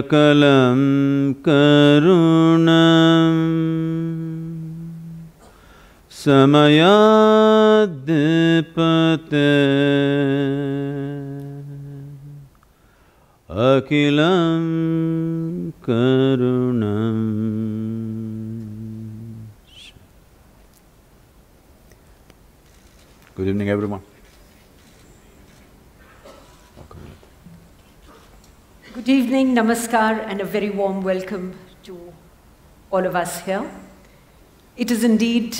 सकलं करुणम्। समयाद्पते namaskar, and a very warm welcome to all of us here. It is indeed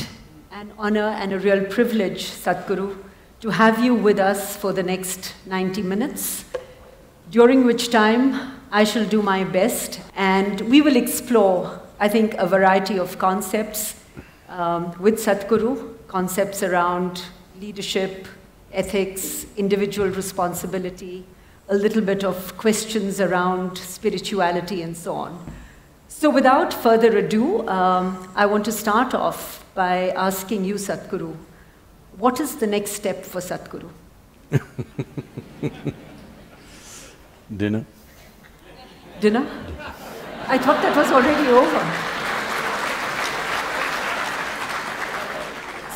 an honor and a real privilege, Sadhguru, to have you with us for the next 90 minutes, during which time I shall do my best and we will explore, I think, a variety of concepts um, with Sadhguru, concepts around leadership, ethics, individual responsibility, a little bit of questions around spirituality, and so on. So, without further ado, um, I want to start off by asking you, Sadhguru, what is the next step for Sadhguru? Dinner? Dinner? I thought that was already over.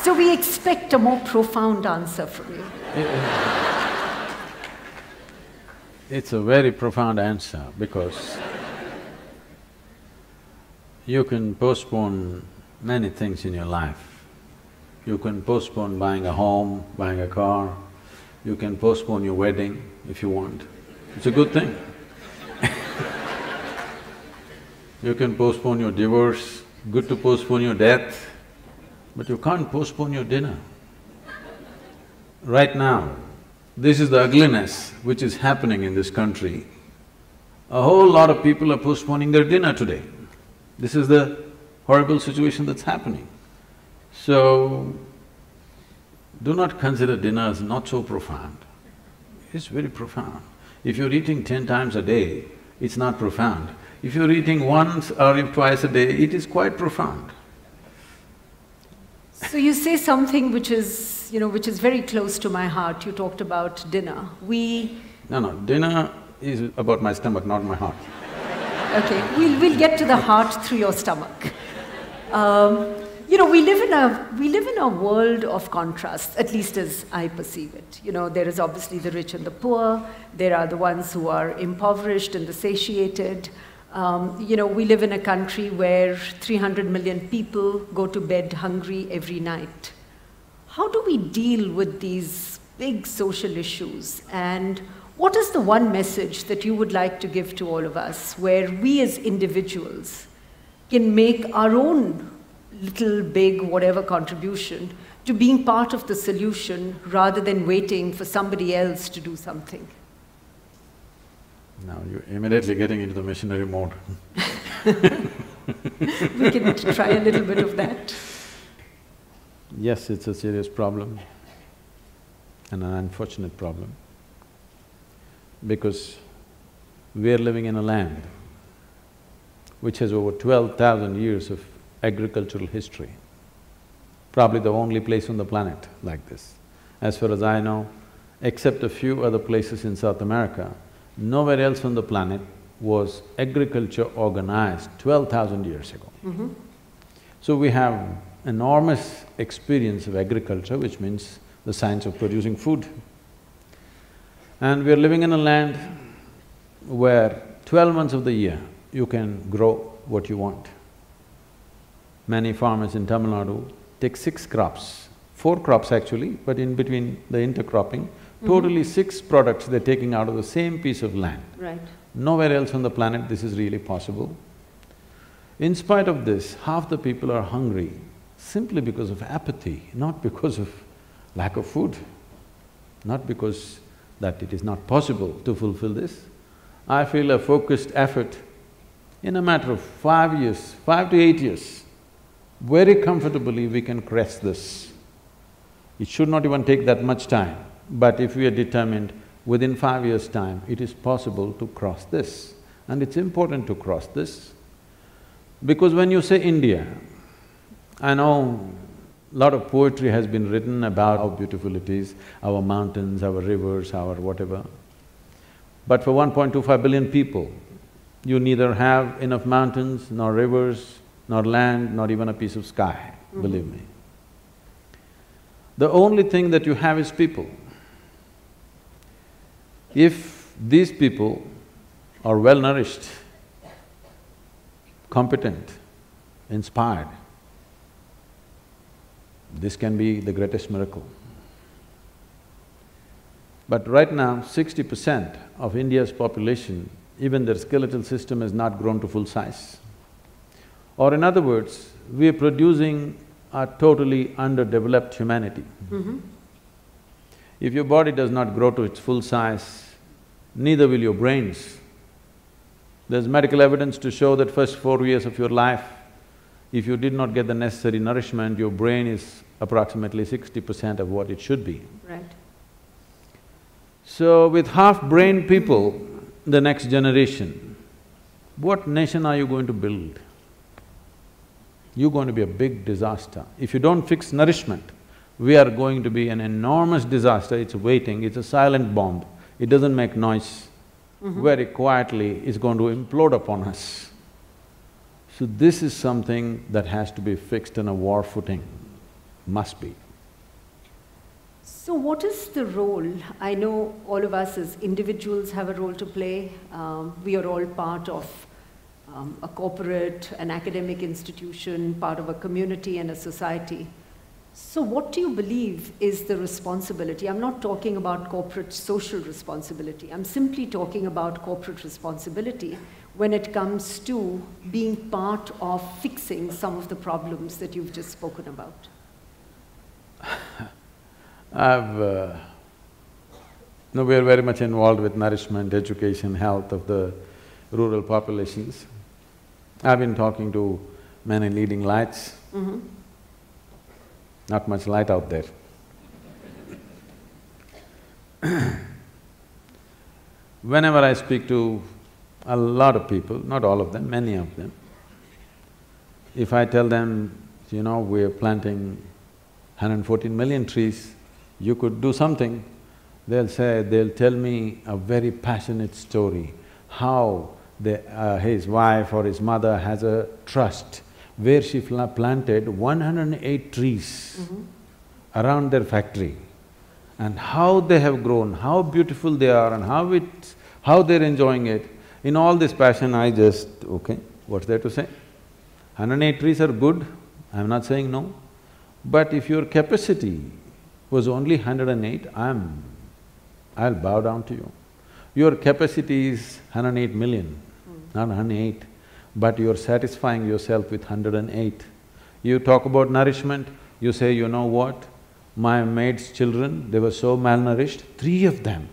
So, we expect a more profound answer from you. It's a very profound answer because you can postpone many things in your life. You can postpone buying a home, buying a car, you can postpone your wedding if you want. It's a good thing. you can postpone your divorce, good to postpone your death, but you can't postpone your dinner. Right now, this is the ugliness which is happening in this country. A whole lot of people are postponing their dinner today. This is the horrible situation that's happening. So, do not consider dinner as not so profound. It's very profound. If you're eating ten times a day, it's not profound. If you're eating once or twice a day, it is quite profound. So you say something which is, you know, which is very close to my heart. You talked about dinner. We, No, no, dinner is about my stomach, not my heart. okay, we'll, we'll get to the heart through your stomach. Um, you know, we live in a we live in a world of contrasts, at least as I perceive it. You know, there is obviously the rich and the poor. There are the ones who are impoverished and the satiated. Um, you know, we live in a country where 300 million people go to bed hungry every night. How do we deal with these big social issues? And what is the one message that you would like to give to all of us where we as individuals can make our own little, big, whatever contribution to being part of the solution rather than waiting for somebody else to do something? Now you're immediately getting into the missionary mode. We can try a little bit of that. Yes, it's a serious problem and an unfortunate problem because we are living in a land which has over twelve thousand years of agricultural history, probably the only place on the planet like this. As far as I know, except a few other places in South America, nowhere else on the planet was agriculture organized twelve thousand years ago. Mm-hmm. So we have enormous experience of agriculture, which means the science of producing food. And we are living in a land where twelve months of the year you can grow what you want. Many farmers in Tamil Nadu take six crops, four crops actually, but in between the intercropping, Mm-hmm. totally six products they're taking out of the same piece of land. Right. Nowhere else on the planet this is really possible. In spite of this, half the people are hungry simply because of apathy, not because of lack of food, not because that it is not possible to fulfill this. I feel a focused effort in a matter of five years, five to eight years, very comfortably we can crest this. It should not even take that much time, but if we are determined, within five years' time, it is possible to cross this. And it's important to cross this, because when you say India, I know a lot of poetry has been written about how beautiful it is, our mountains, our rivers, our whatever. But for 1.25 billion people, you neither have enough mountains, nor rivers, nor land, nor even a piece of sky, mm -hmm. believe me. The only thing that you have is people. If these people are well nourished, competent, inspired, this can be the greatest miracle. But right now, sixty percent of India's population, even their skeletal system has not grown to full size. Or in other words, we are producing a totally underdeveloped humanity. Mm -hmm. If your body does not grow to its full size, neither will your brains. There's medical evidence to show that first four years of your life, if you did not get the necessary nourishment, your brain is approximately sixty percent of what it should be. Right. So with half-brained people, the next generation, what nation are you going to build? You're going to be a big disaster. If you don't fix nourishment, we are going to be an enormous disaster, it's waiting, it's a silent bomb. It doesn't make noise. Mm -hmm. Very quietly, it's going to implode upon us. So this is something that has to be fixed on a war footing must be. So what is the role? I know all of us as individuals have a role to play. Um, we are all part of um, a corporate, an academic institution, part of a community and a society. So what do you believe is the responsibility? I'm not talking about corporate social responsibility. I'm simply talking about corporate responsibility when it comes to being part of fixing some of the problems that you've just spoken about. I've… Uh, no, we are very much involved with nourishment, education, health of the rural populations. I've been talking to many leading lights. Mm -hmm. Not much light out there. Whenever I speak to a lot of people, not all of them, many of them, if I tell them, you know, we're planting 114 million trees, you could do something, they'll say… they'll tell me a very passionate story, how uh, his wife or his mother has a trust where she planted 108 trees mm -hmm. around their factory and how they have grown, how beautiful they are and how it… how they're enjoying it. In all this passion, I just, okay, what's there to say? 108 trees are good, I'm not saying no. But if your capacity was only 108, I'm… I'll bow down to you. Your capacity is 108 million, mm. not 108, but you're satisfying yourself with 108. You talk about nourishment, you say, you know what, my maid's children, they were so malnourished, three of them,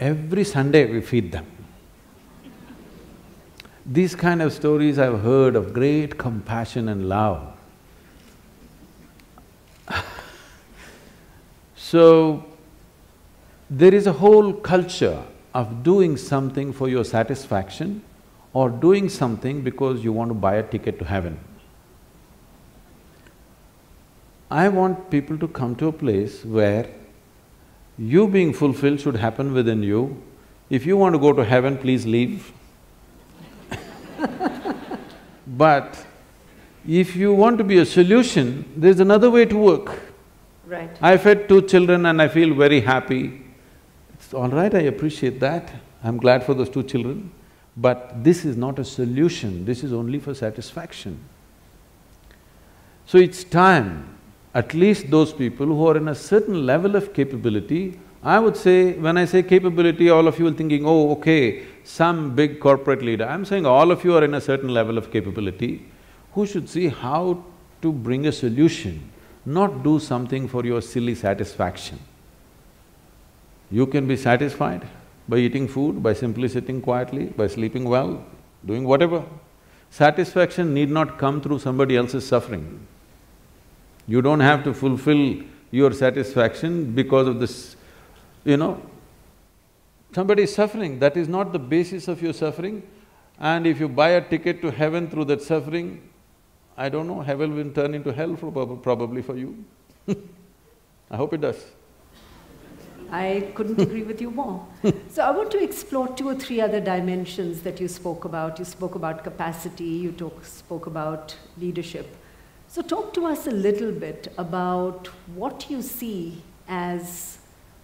every Sunday we feed them. These kind of stories I've heard of great compassion and love. So, there is a whole culture of doing something for your satisfaction or doing something because you want to buy a ticket to heaven. I want people to come to a place where you being fulfilled should happen within you. If you want to go to heaven, please leave. but if you want to be a solution, there's another way to work. Right. I fed two children and I feel very happy. It's all right, I appreciate that. I'm glad for those two children. But this is not a solution, this is only for satisfaction. So it's time, at least those people who are in a certain level of capability, I would say, when I say capability, all of you are thinking, oh, okay, some big corporate leader. I'm saying all of you are in a certain level of capability. who should see how to bring a solution, not do something for your silly satisfaction. You can be satisfied by eating food, by simply sitting quietly, by sleeping well, doing whatever. Satisfaction need not come through somebody else's suffering. You don't have to fulfill your satisfaction because of this, you know, somebody is suffering, that is not the basis of your suffering. And if you buy a ticket to heaven through that suffering, I don't know, heaven will turn into hell probably for you I hope it does. I couldn't agree with you more. so I want to explore two or three other dimensions that you spoke about. You spoke about capacity, you talk, spoke about leadership. So talk to us a little bit about what you see as,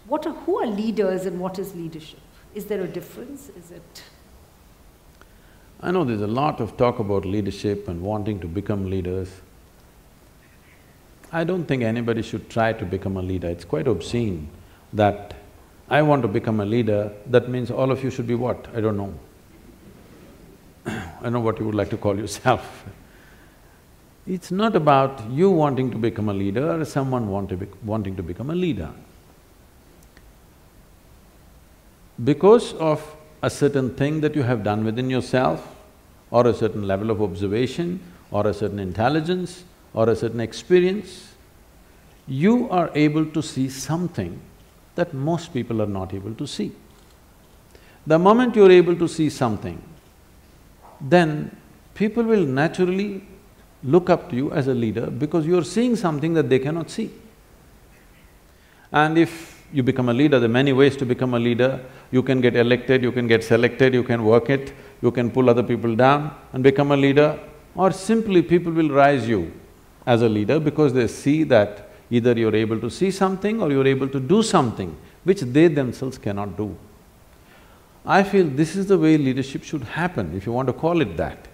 what are, who are leaders and what is leadership? Is there a difference? Is it… I know there's a lot of talk about leadership and wanting to become leaders. I don't think anybody should try to become a leader. It's quite obscene that I want to become a leader, that means all of you should be what? I don't know. I know what you would like to call yourself. It's not about you wanting to become a leader or someone want to wanting to become a leader. Because of a certain thing that you have done within yourself, or a certain level of observation, or a certain intelligence, or a certain experience, you are able to see something that most people are not able to see. The moment you're able to see something, then people will naturally look up to you as a leader because you're seeing something that they cannot see. And if you become a leader, there are many ways to become a leader. You can get elected, you can get selected, you can work it, you can pull other people down and become a leader, or simply people will rise you as a leader because they see that Either you're able to see something or you're able to do something which they themselves cannot do. I feel this is the way leadership should happen, if you want to call it that,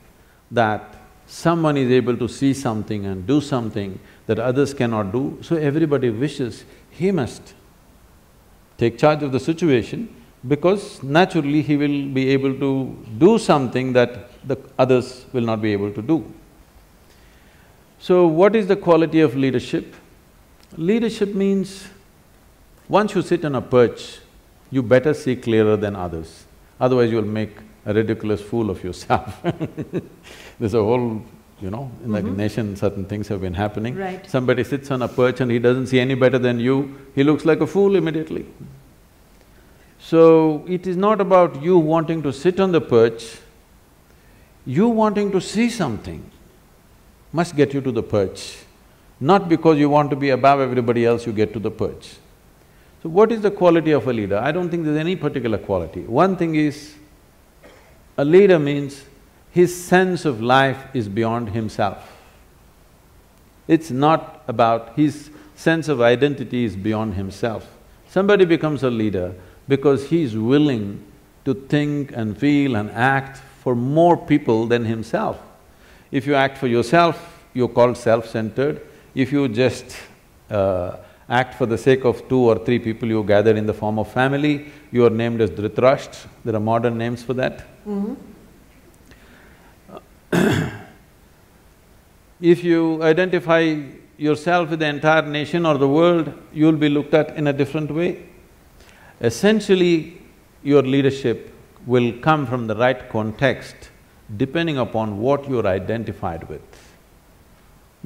that someone is able to see something and do something that others cannot do, so everybody wishes he must take charge of the situation because naturally he will be able to do something that the others will not be able to do. So what is the quality of leadership? Leadership means once you sit on a perch, you better see clearer than others, otherwise you'll make a ridiculous fool of yourself There's a whole, you know, in the mm -hmm. nation certain things have been happening. Right. Somebody sits on a perch and he doesn't see any better than you, he looks like a fool immediately. So, it is not about you wanting to sit on the perch, you wanting to see something must get you to the perch. Not because you want to be above everybody else, you get to the perch. So what is the quality of a leader? I don't think there's any particular quality. One thing is, a leader means his sense of life is beyond himself. It's not about… his sense of identity is beyond himself. Somebody becomes a leader because he's willing to think and feel and act for more people than himself. If you act for yourself, you're called self-centered. If you just uh, act for the sake of two or three people you gather in the form of family, you are named as Dhritarashtra, there are modern names for that. Mm -hmm. if you identify yourself with the entire nation or the world, you'll be looked at in a different way. Essentially, your leadership will come from the right context depending upon what you're identified with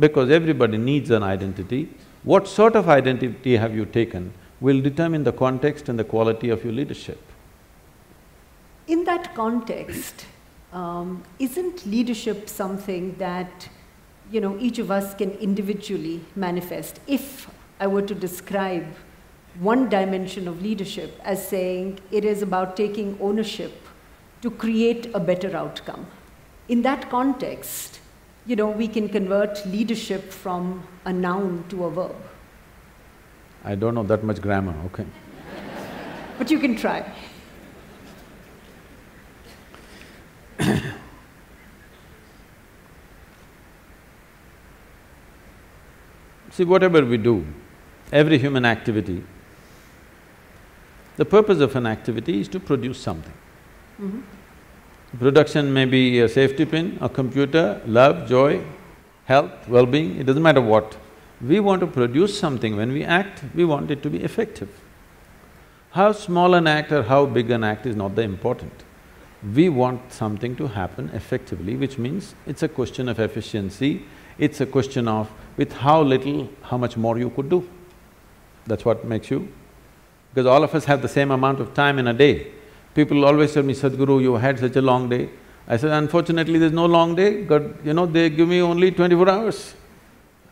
because everybody needs an identity. What sort of identity have you taken will determine the context and the quality of your leadership. In that context, um, isn't leadership something that, you know, each of us can individually manifest? If I were to describe one dimension of leadership as saying it is about taking ownership to create a better outcome. In that context, you know, we can convert leadership from a noun to a verb. I don't know that much grammar, okay. but you can try. See, whatever we do, every human activity, the purpose of an activity is to produce something. Mm -hmm. Production may be a safety pin, a computer, love, joy, health, well-being, it doesn't matter what. We want to produce something, when we act, we want it to be effective. How small an act or how big an act is not the important. We want something to happen effectively, which means it's a question of efficiency, it's a question of with how little, how much more you could do. That's what makes you… Because all of us have the same amount of time in a day. People always tell me, Sadhguru, you had such a long day. I said, unfortunately, there's no long day, God, you know, they give me only twenty-four hours.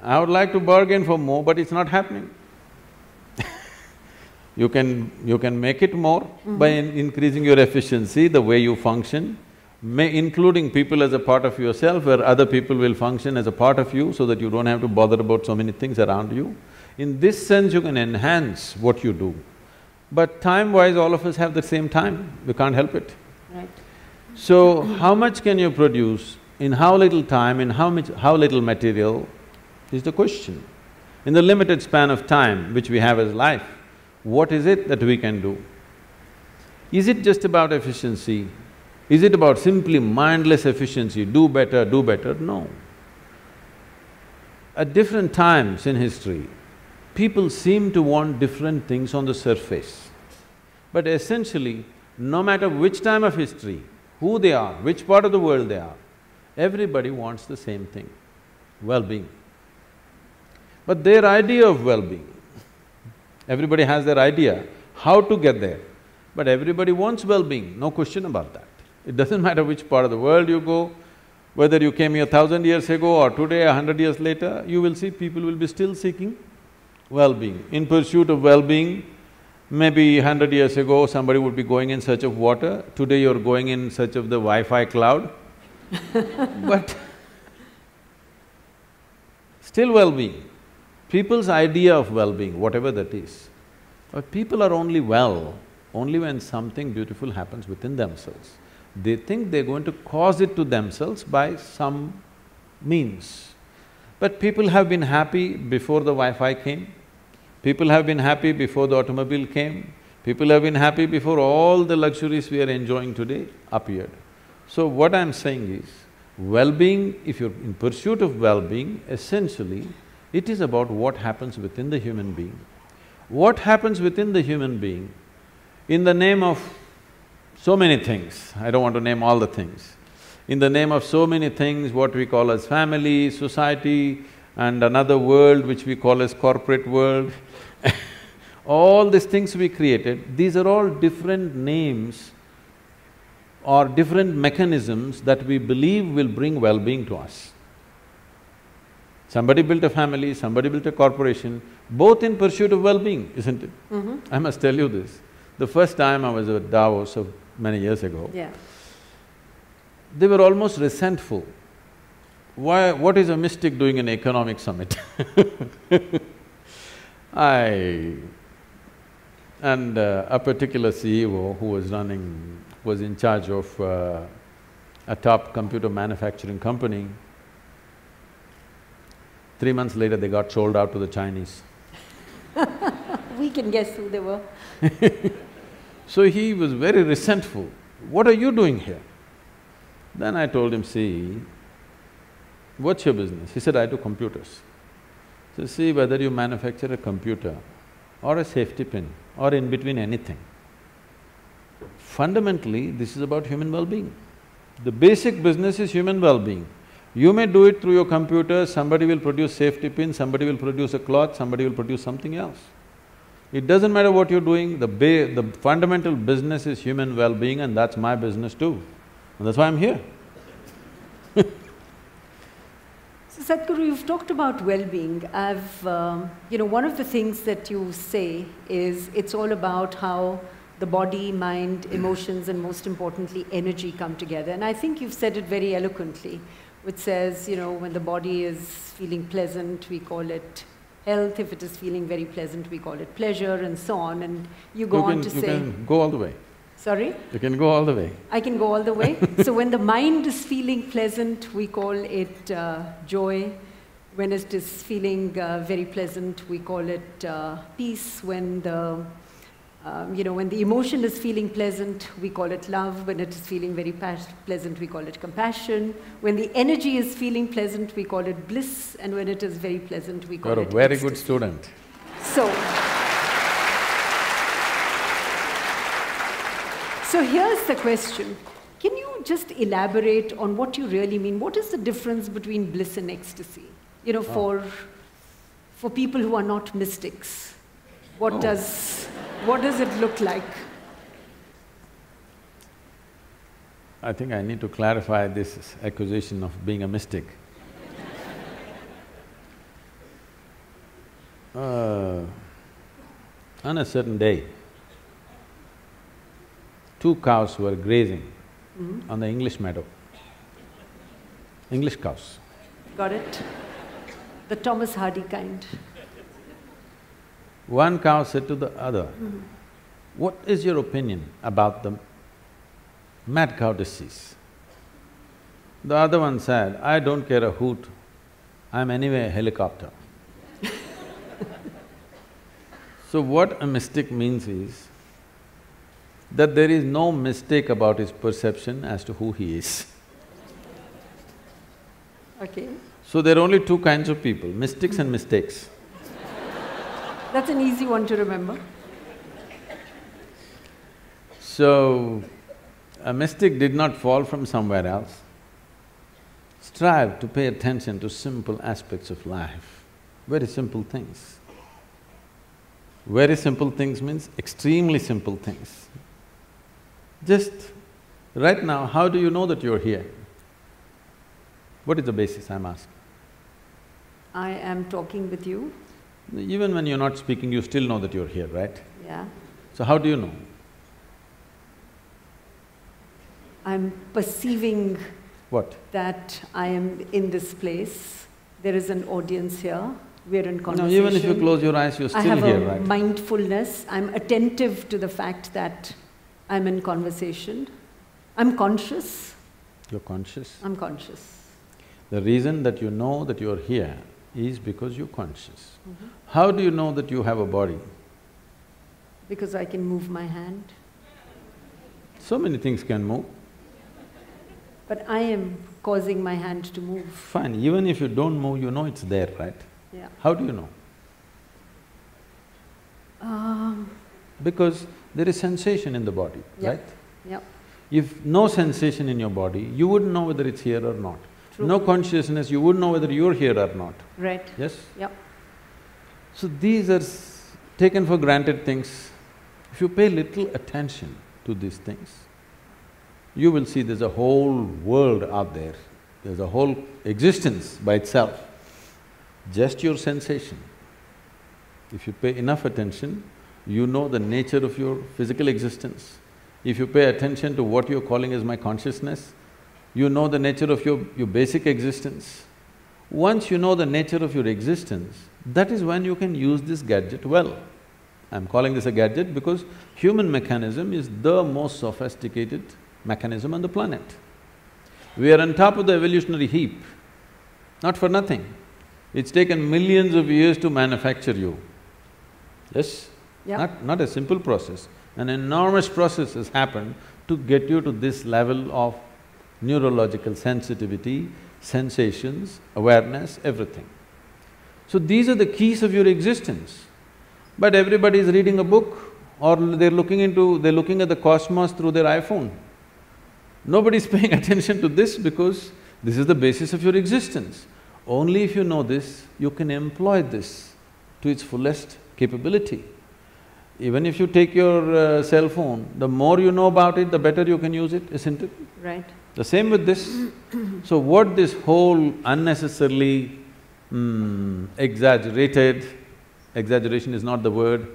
I would like to bargain for more, but it's not happening. you can… you can make it more mm -hmm. by in increasing your efficiency, the way you function, may including people as a part of yourself, where other people will function as a part of you so that you don't have to bother about so many things around you. In this sense, you can enhance what you do. But time-wise, all of us have the same time, we can't help it. Right. So, how much can you produce in how little time, in how much… how little material is the question. In the limited span of time which we have as life, what is it that we can do? Is it just about efficiency? Is it about simply mindless efficiency, do better, do better? No. At different times in history, people seem to want different things on the surface. But essentially, no matter which time of history, who they are, which part of the world they are, everybody wants the same thing, well-being. But their idea of well-being, everybody has their idea how to get there, but everybody wants well-being, no question about that. It doesn't matter which part of the world you go, whether you came here thousand years ago or today, a hundred years later, you will see people will be still seeking well-being. In pursuit of well-being, maybe hundred years ago somebody would be going in search of water, today you're going in search of the Wi-Fi cloud but still well-being. People's idea of well-being, whatever that is, but people are only well only when something beautiful happens within themselves. They think they're going to cause it to themselves by some means. But people have been happy before the Wi-Fi came, people have been happy before the automobile came, people have been happy before all the luxuries we are enjoying today appeared. So what I'm saying is, well-being, if you're in pursuit of well-being, essentially, it is about what happens within the human being. What happens within the human being in the name of so many things, I don't want to name all the things. In the name of so many things, what we call as family, society, and another world which we call as corporate world all these things we created, these are all different names or different mechanisms that we believe will bring well-being to us. Somebody built a family, somebody built a corporation, both in pursuit of well-being, isn't it? Mm -hmm. I must tell you this. The first time I was at Davos of many years ago, yeah. they were almost resentful. Why… what is a mystic doing an economic summit I… and uh, a particular CEO who was running, was in charge of uh, a top computer manufacturing company, three months later they got sold out to the Chinese. we can guess who they were So he was very resentful, what are you doing here? Then I told him, see, what's your business? He said, I do computers. So see whether you manufacture a computer or a safety pin or in between anything. Fundamentally, this is about human well-being. The basic business is human well-being. You may do it through your computer, somebody will produce safety pin, somebody will produce a cloth, somebody will produce something else. It doesn't matter what you're doing, the the fundamental business is human well-being and that's my business too. And that's why I'm here. Sadhguru, you've talked about well-being. I've… Um, you know, one of the things that you say is it's all about how the body, mind, emotions and most importantly, energy come together. And I think you've said it very eloquently, which says, you know, when the body is feeling pleasant, we call it health. If it is feeling very pleasant, we call it pleasure and so on. And you go you on can, to you say… can go all the way. Sorry? You can go all the way. I can go all the way? so when the mind is feeling pleasant, we call it uh, joy. When it is feeling uh, very pleasant, we call it uh, peace. When the Um, you know, when the emotion is feeling pleasant, we call it love. When it is feeling very pleasant, we call it compassion. When the energy is feeling pleasant, we call it bliss. And when it is very pleasant, we call You're it a very ecstasy. good student. So, so here's the question. Can you just elaborate on what you really mean? What is the difference between bliss and ecstasy? You know, for, for people who are not mystics, what, Oh. does, what does it look like? I think I need to clarify this accusation of being a mystic. Uh, on a certain day, two cows were grazing Mhm. on the English meadow. English cows. Got it? The Thomas Hardy kind. One cow said to the other, What is your opinion about the mad cow disease? The other one said, I don't care a hoot, I'm anyway a helicopter. so what a mystic means is that there is no mistake about his perception as to who he is. Okay. So there are only two kinds of people, mystics and mistakes. That's an easy one to remember. So, a mystic did not fall from somewhere else. Strive to pay attention to simple aspects of life, very simple things. Very simple things means extremely simple things. Just right now, how do you know that you're here? What is the basis, I'm asking? I am talking with you. Even when you're not speaking, you still know that you're here, right? Yeah. So how do you know? I'm perceiving What? that I am in this place. There is an audience here. We're in conversation. No, even if you close your eyes, you're still here, right? I have a right? mindfulness. I'm attentive to the fact that I'm in conversation. I'm conscious. You're conscious. I'm conscious. The reason that you know that you're here is because you're conscious. How do you know that you have a body? Because I can move my hand. So many things can move. But I am causing my hand to move. Fine, even if you don't move, you know it's there, right? Yeah. How do you know? Um, Because there is sensation in the body, Yeah. right? yeah. If no sensation in your body, you wouldn't know whether it's here or not. True. No consciousness, you wouldn't know whether you're here or not, Right. yes? Yeah. So these are s- taken for granted things. If you pay little attention to these things, you will see there's a whole world out there, there's a whole existence by itself, just your sensation. If you pay enough attention, you know the nature of your physical existence. If you pay attention to what you're calling as my consciousness, you know the nature of your, your basic existence. Once you know the nature of your existence, that is when you can use this gadget well. I'm calling this a gadget because human mechanism is the most sophisticated mechanism on the planet. We are on top of the evolutionary heap, not for nothing. It's taken millions of years to manufacture you. Yes? Not… not a simple process. An enormous process has happened to get you to this level of neurological sensitivity, sensations, awareness, everything. So these are the keys of your existence. But everybody is reading a book or they're looking into… they're looking at the cosmos through their iPhone. Nobody's paying attention to this because this is the basis of your existence. Only if you know this, you can employ this to its fullest capability. Even if you take your uh, cell phone, the more you know about it, the better you can use it, isn't it? Right. The same with this. So what this whole unnecessarily mm, exaggerated, exaggeration is not the word,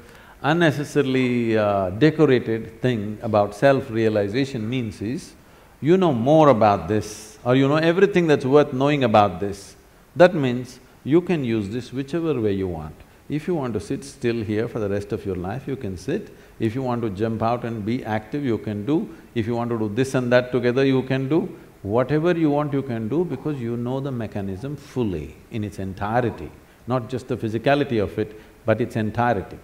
unnecessarily uh, decorated thing about self-realization means is, you know more about this or you know everything that's worth knowing about this. That means you can use this whichever way you want. If you want to sit still here for the rest of your life, you can sit. If you want to jump out and be active, you can do. If you want to do this and that together, you can do. Whatever you want, you can do because you know the mechanism fully, in its entirety, not just the physicality of it, but its entirety.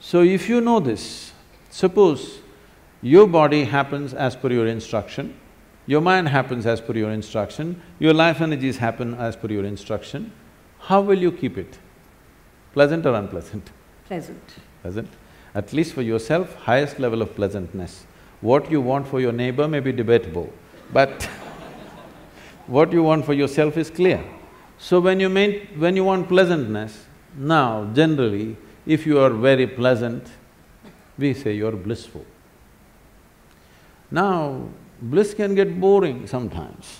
So if you know this, suppose your body happens as per your instruction, your mind happens as per your instruction, your life energies happen as per your instruction, how will you keep it? Pleasant or unpleasant? Pleasant. Pleasant. At least for yourself, highest level of pleasantness. What you want for your neighbor may be debatable, but what you want for yourself is clear. So when you main… when you want pleasantness, now generally, if you are very pleasant, we say you're blissful. Now, bliss can get boring sometimes,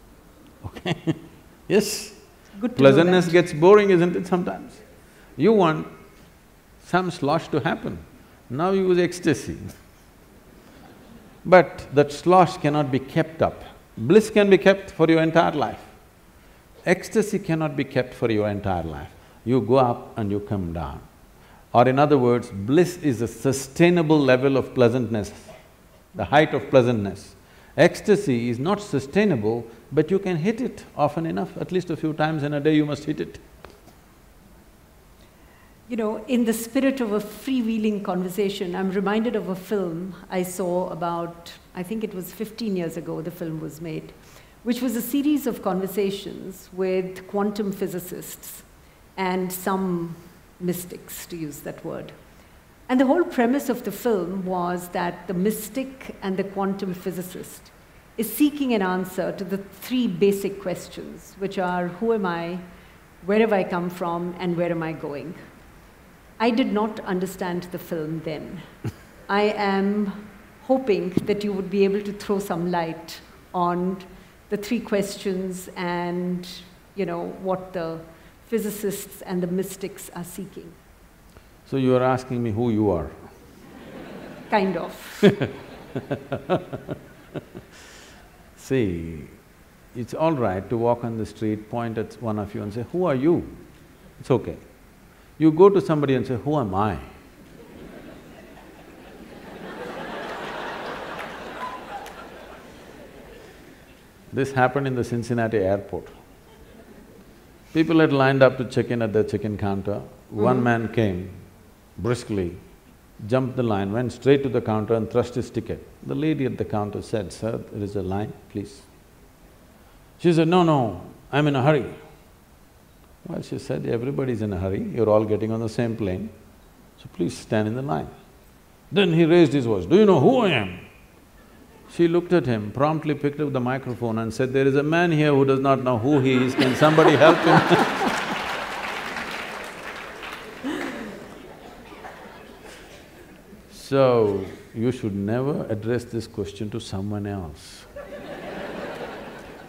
okay? yes? Good Pleasantness gets boring, isn't it, sometimes? You want some slosh to happen, now you use ecstasy. But that slosh cannot be kept up. Bliss can be kept for your entire life. Ecstasy cannot be kept for your entire life. You go up and you come down. Or in other words, bliss is a sustainable level of pleasantness, the height of pleasantness. Ecstasy is not sustainable, but you can hit it often enough, at least a few times in a day you must hit it. You know, in the spirit of a freewheeling conversation, I'm reminded of a film I saw about, I think it was 15 years ago, the film was made, which was a series of conversations with quantum physicists and some mystics, to use that word. And the whole premise of the film was that the mystic and the quantum physicist is seeking an answer to the three basic questions, which are who am I, where have I come from, and where am I going? I did not understand the film then. I am hoping that you would be able to throw some light on the three questions and, you know, what the physicists and the mystics are seeking. So you are asking me who you are. Kind of. See, it's all right to walk on the street, point at one of you and say, who are you? It's okay. You go to somebody and say, who am I? This happened in the Cincinnati airport. People had lined up to check in at the check-in counter. One mm-hmm. man came briskly, jumped the line, went straight to the counter and thrust his ticket. The lady at the counter said, Sir, there is a line, please. She said, No, no, I'm in a hurry. Well, she said, everybody's in a hurry, you're all getting on the same plane, so please stand in the line. Then he raised his voice, do you know who I am? She looked at him, promptly picked up the microphone and said, there is a man here who does not know who he is, can somebody help him? So, you should never address this question to someone else.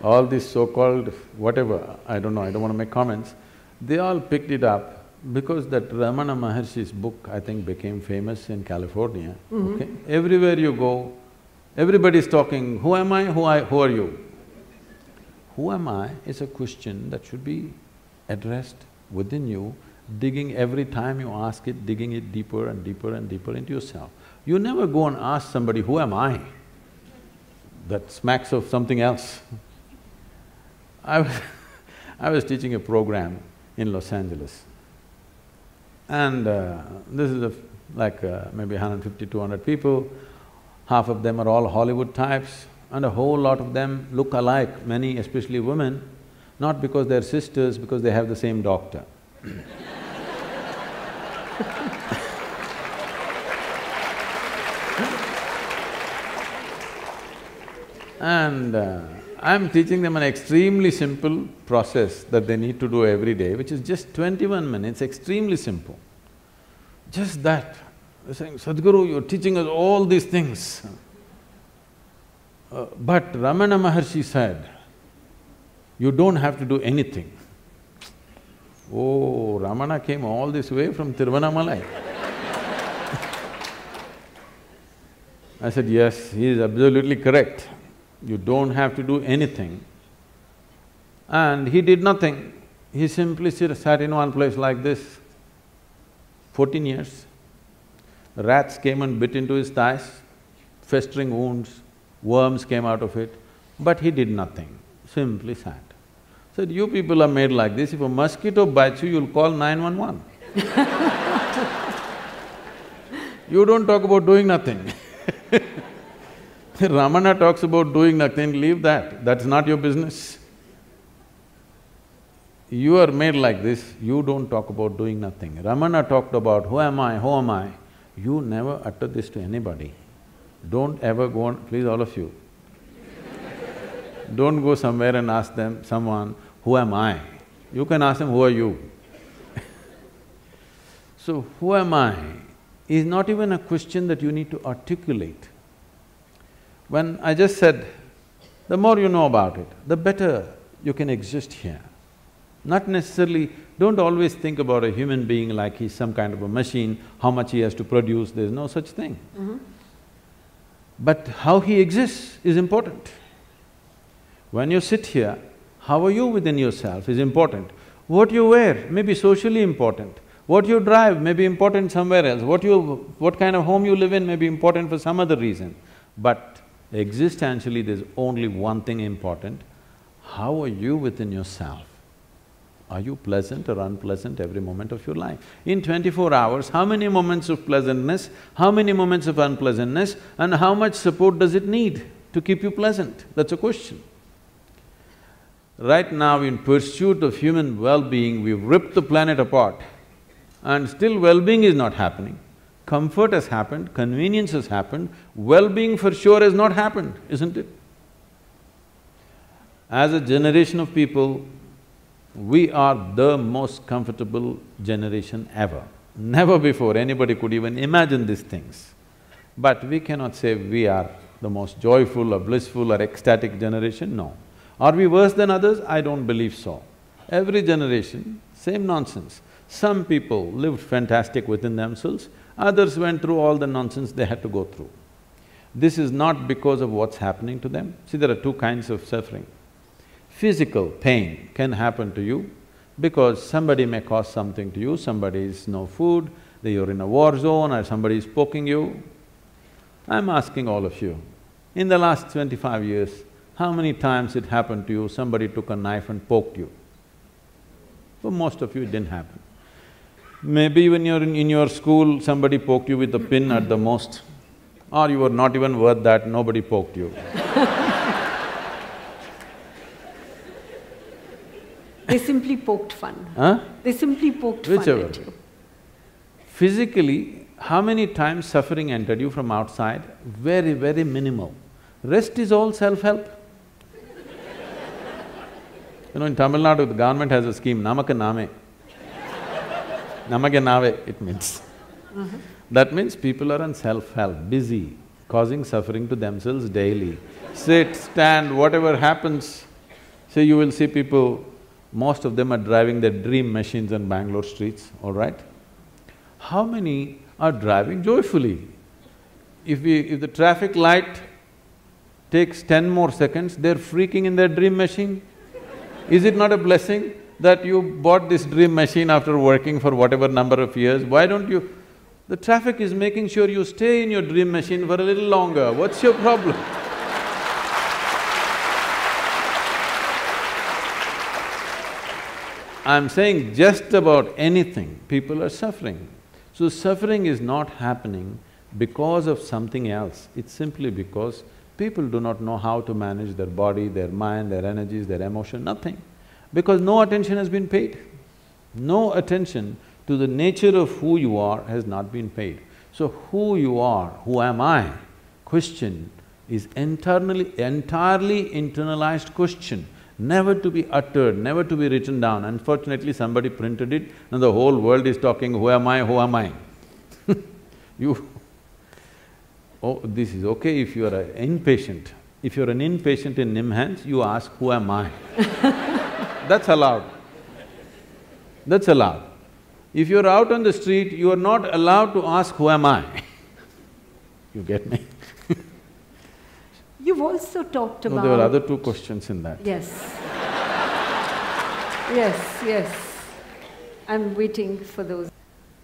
all these so-called whatever, I don't know, I don't want to make comments, they all picked it up because that Ramana Maharshi's book, I think, became famous in California, mm-hmm. okay? Everywhere you go, everybody's talking, who am I, who I… who are you? Who am I is a question that should be addressed within you, digging every time you ask it, digging it deeper and deeper and deeper into yourself. You never go and ask somebody, who am I? That smacks of something else. I was I was teaching a program in Los Angeles. And uh, this is like uh, maybe 150, 200 people, half of them are all Hollywood types, and a whole lot of them look alike, many especially women, not because they're sisters, because they have the same doctor. And uh, I'm teaching them an extremely simple process that they need to do every day, which is just twenty-one minutes, extremely simple. Just that. They're saying, Sadhguru, you're teaching us all these things. Uh, but Ramana Maharshi said, you don't have to do anything. Oh, Ramana came all this way from Tiruvannamalai. I said, yes, he is absolutely correct. You don't have to do anything. And he did nothing. He simply sat in one place like this, fourteen years. Rats came and bit into his thighs, festering wounds, worms came out of it, but he did nothing, simply sat. Said, you people are made like this, if a mosquito bites you, you'll call 911. You don't talk about doing nothing Ramana talks about doing nothing, leave that, that's not your business. You are made like this, you don't talk about doing nothing. Ramana talked about, who am I, who am I? You never utter this to anybody. Don't ever go on, please all of you. don't go somewhere and ask them, someone, who am I? You can ask them, who are you? so, who am I is not even a question that you need to articulate. When I just said, the more you know about it, the better you can exist here. Not necessarily, don't always think about a human being like he's some kind of a machine, how much he has to produce, there's no such thing. Mm -hmm. But how he exists is important. When you sit here, how are you within yourself is important. What you wear may be socially important. What you drive may be important somewhere else. What you… what kind of home you live in may be important for some other reason. But existentially there's only one thing important, how are you within yourself? Are you pleasant or unpleasant every moment of your life? In twenty-four hours, how many moments of pleasantness, how many moments of unpleasantness and how much support does it need to keep you pleasant? That's a question. Right now, in pursuit of human well-being, we've ripped the planet apart and still well-being is not happening. Comfort has happened, convenience has happened, well-being for sure has not happened, isn't it? As a generation of people, we are the most comfortable generation ever. Never before anybody could even imagine these things. But we cannot say we are the most joyful or blissful or ecstatic generation, no. Are we worse than others? I don't believe so. Every generation, same nonsense. Some people lived fantastic within themselves, Others went through all the nonsense they had to go through. This is not because of what's happening to them. See, there are two kinds of suffering. Physical pain can happen to you because somebody may cause something to you, somebody is no food, you're in a war zone or somebody is poking you. I'm asking all of you, in the last twenty-five years, how many times it happened to you, somebody took a knife and poked you? For most of you, it didn't happen. Maybe when you're in, in your school, somebody poked you with a pin at the most, or you were not even worth that, nobody poked you. they simply poked fun. Huh? They simply poked Whichever. fun at you. Physically, how many times suffering entered you from outside? Very, very minimal. Rest is all self-help. you know, in Tamil Nadu, the government has a scheme, Namaka Name. Nave, it means. That means people are on self-help, busy, causing suffering to themselves daily. Sit, stand, whatever happens. See, you will see people, most of them are driving their dream machines on Bangalore streets, all right? How many are driving joyfully? If we… if the traffic light takes ten more seconds, they're freaking in their dream machine. Is it not a blessing? That you bought this dream machine after working for whatever number of years, why don't you… The traffic is making sure you stay in your dream machine for a little longer, what's your problem? I'm saying just about anything, people are suffering. So suffering is not happening because of something else, it's simply because people do not know how to manage their body, their mind, their energies, their emotion, nothing because no attention has been paid. No attention to the nature of who you are has not been paid. So who you are, who am I, question is internally… entirely internalized question, never to be uttered, never to be written down. Unfortunately, somebody printed it and the whole world is talking, who am I, who am I? you… Oh, this is okay if you are an inpatient. If you're an inpatient in NIMHANS, you ask, who am I? That's allowed. That's allowed. If you're out on the street, you are not allowed to ask, who am I? you get me? You've also talked about… No, there were other two questions in that. Yes. yes, yes. I'm waiting for those.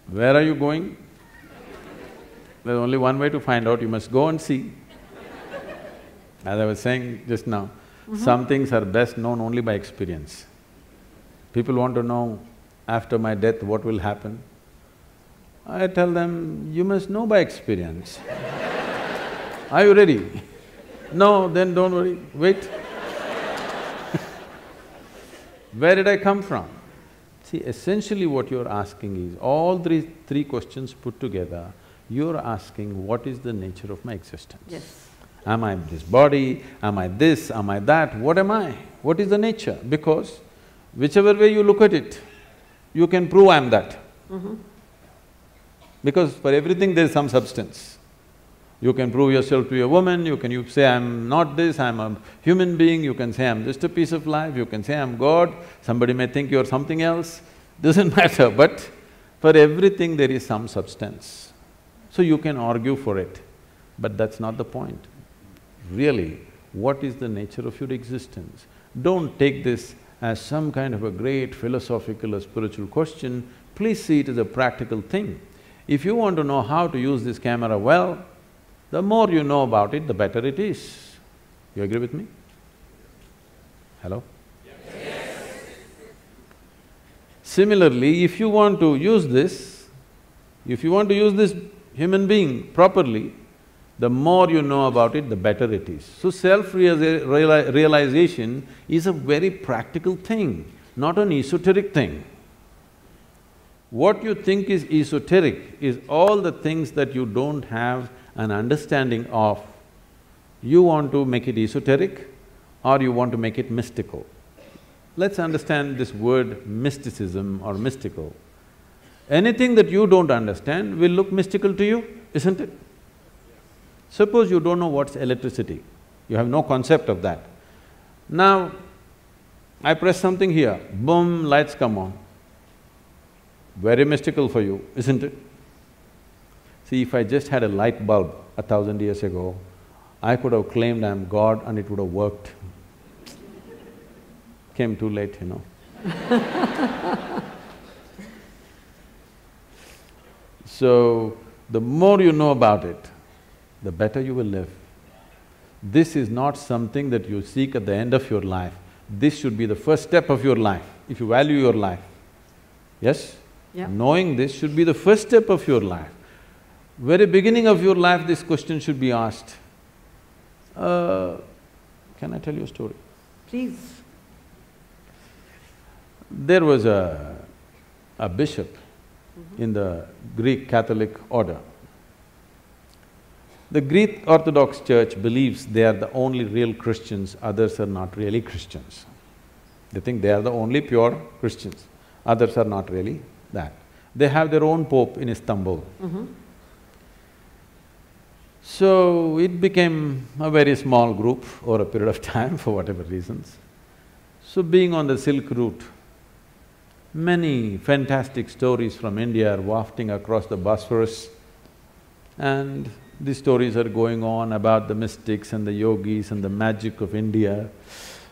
Where are you going? There's only one way to find out, you must go and see. As I was saying just now, mm -hmm. some things are best known only by experience. People want to know, after my death, what will happen? I tell them, you must know by experience. Are you ready? No, then don't worry, wait. Where did I come from? See, essentially what you're asking is, all three, three questions put together, you're asking, what is the nature of my existence? Yes. Am I this body? Am I this? Am I that? What am I? What is the nature? Because whichever way you look at it, you can prove I'm that. Mm-hmm. Because for everything there is some substance. You can prove yourself to be a woman, you can you say, I'm not this, I'm a human being, you can say, I'm just a piece of life, you can say, I'm God, somebody may think you're something else, doesn't matter, but for everything there is some substance. So you can argue for it, but that's not the point. Really, what is the nature of your existence? Don't take this as some kind of a great philosophical or spiritual question, please see it as a practical thing. If you want to know how to use this camera well, the more you know about it, the better it is. You agree with me? Hello? Yes. Similarly, if you want to use this, if you want to use this human being properly, the more you know about it, the better it is. So self-realization is a very practical thing, not an esoteric thing. What you think is esoteric is all the things that you don't have an understanding of. You want to make it esoteric or you want to make it mystical. Let's understand this word mysticism or mystical. Anything that you don't understand will look mystical to you, isn't it? Suppose you don't know what's electricity, you have no concept of that. Now, I press something here, boom, lights come on. Very mystical for you, isn't it? See, if I just had a light bulb a thousand years ago, I could have claimed I'm God and it would have worked. Came too late, you know. so, the more you know about it, the better you will live. This is not something that you seek at the end of your life. This should be the first step of your life, if you value your life. Yes? Yeah. Knowing this should be the first step of your life. Very beginning of your life, this question should be asked. Uh, can I tell you a story? Please. There was a, a bishop in the Greek Catholic order. The Greek Orthodox Church believes they are the only real Christians, others are not really Christians. They think they are the only pure Christians, others are not really that. They have their own pope in Istanbul. Mm-hmm. So, it became a very small group over a period of time for whatever reasons. So, being on the Silk Route, many fantastic stories from India are wafting across the Bosphorus and these stories are going on about the mystics and the yogis and the magic of India,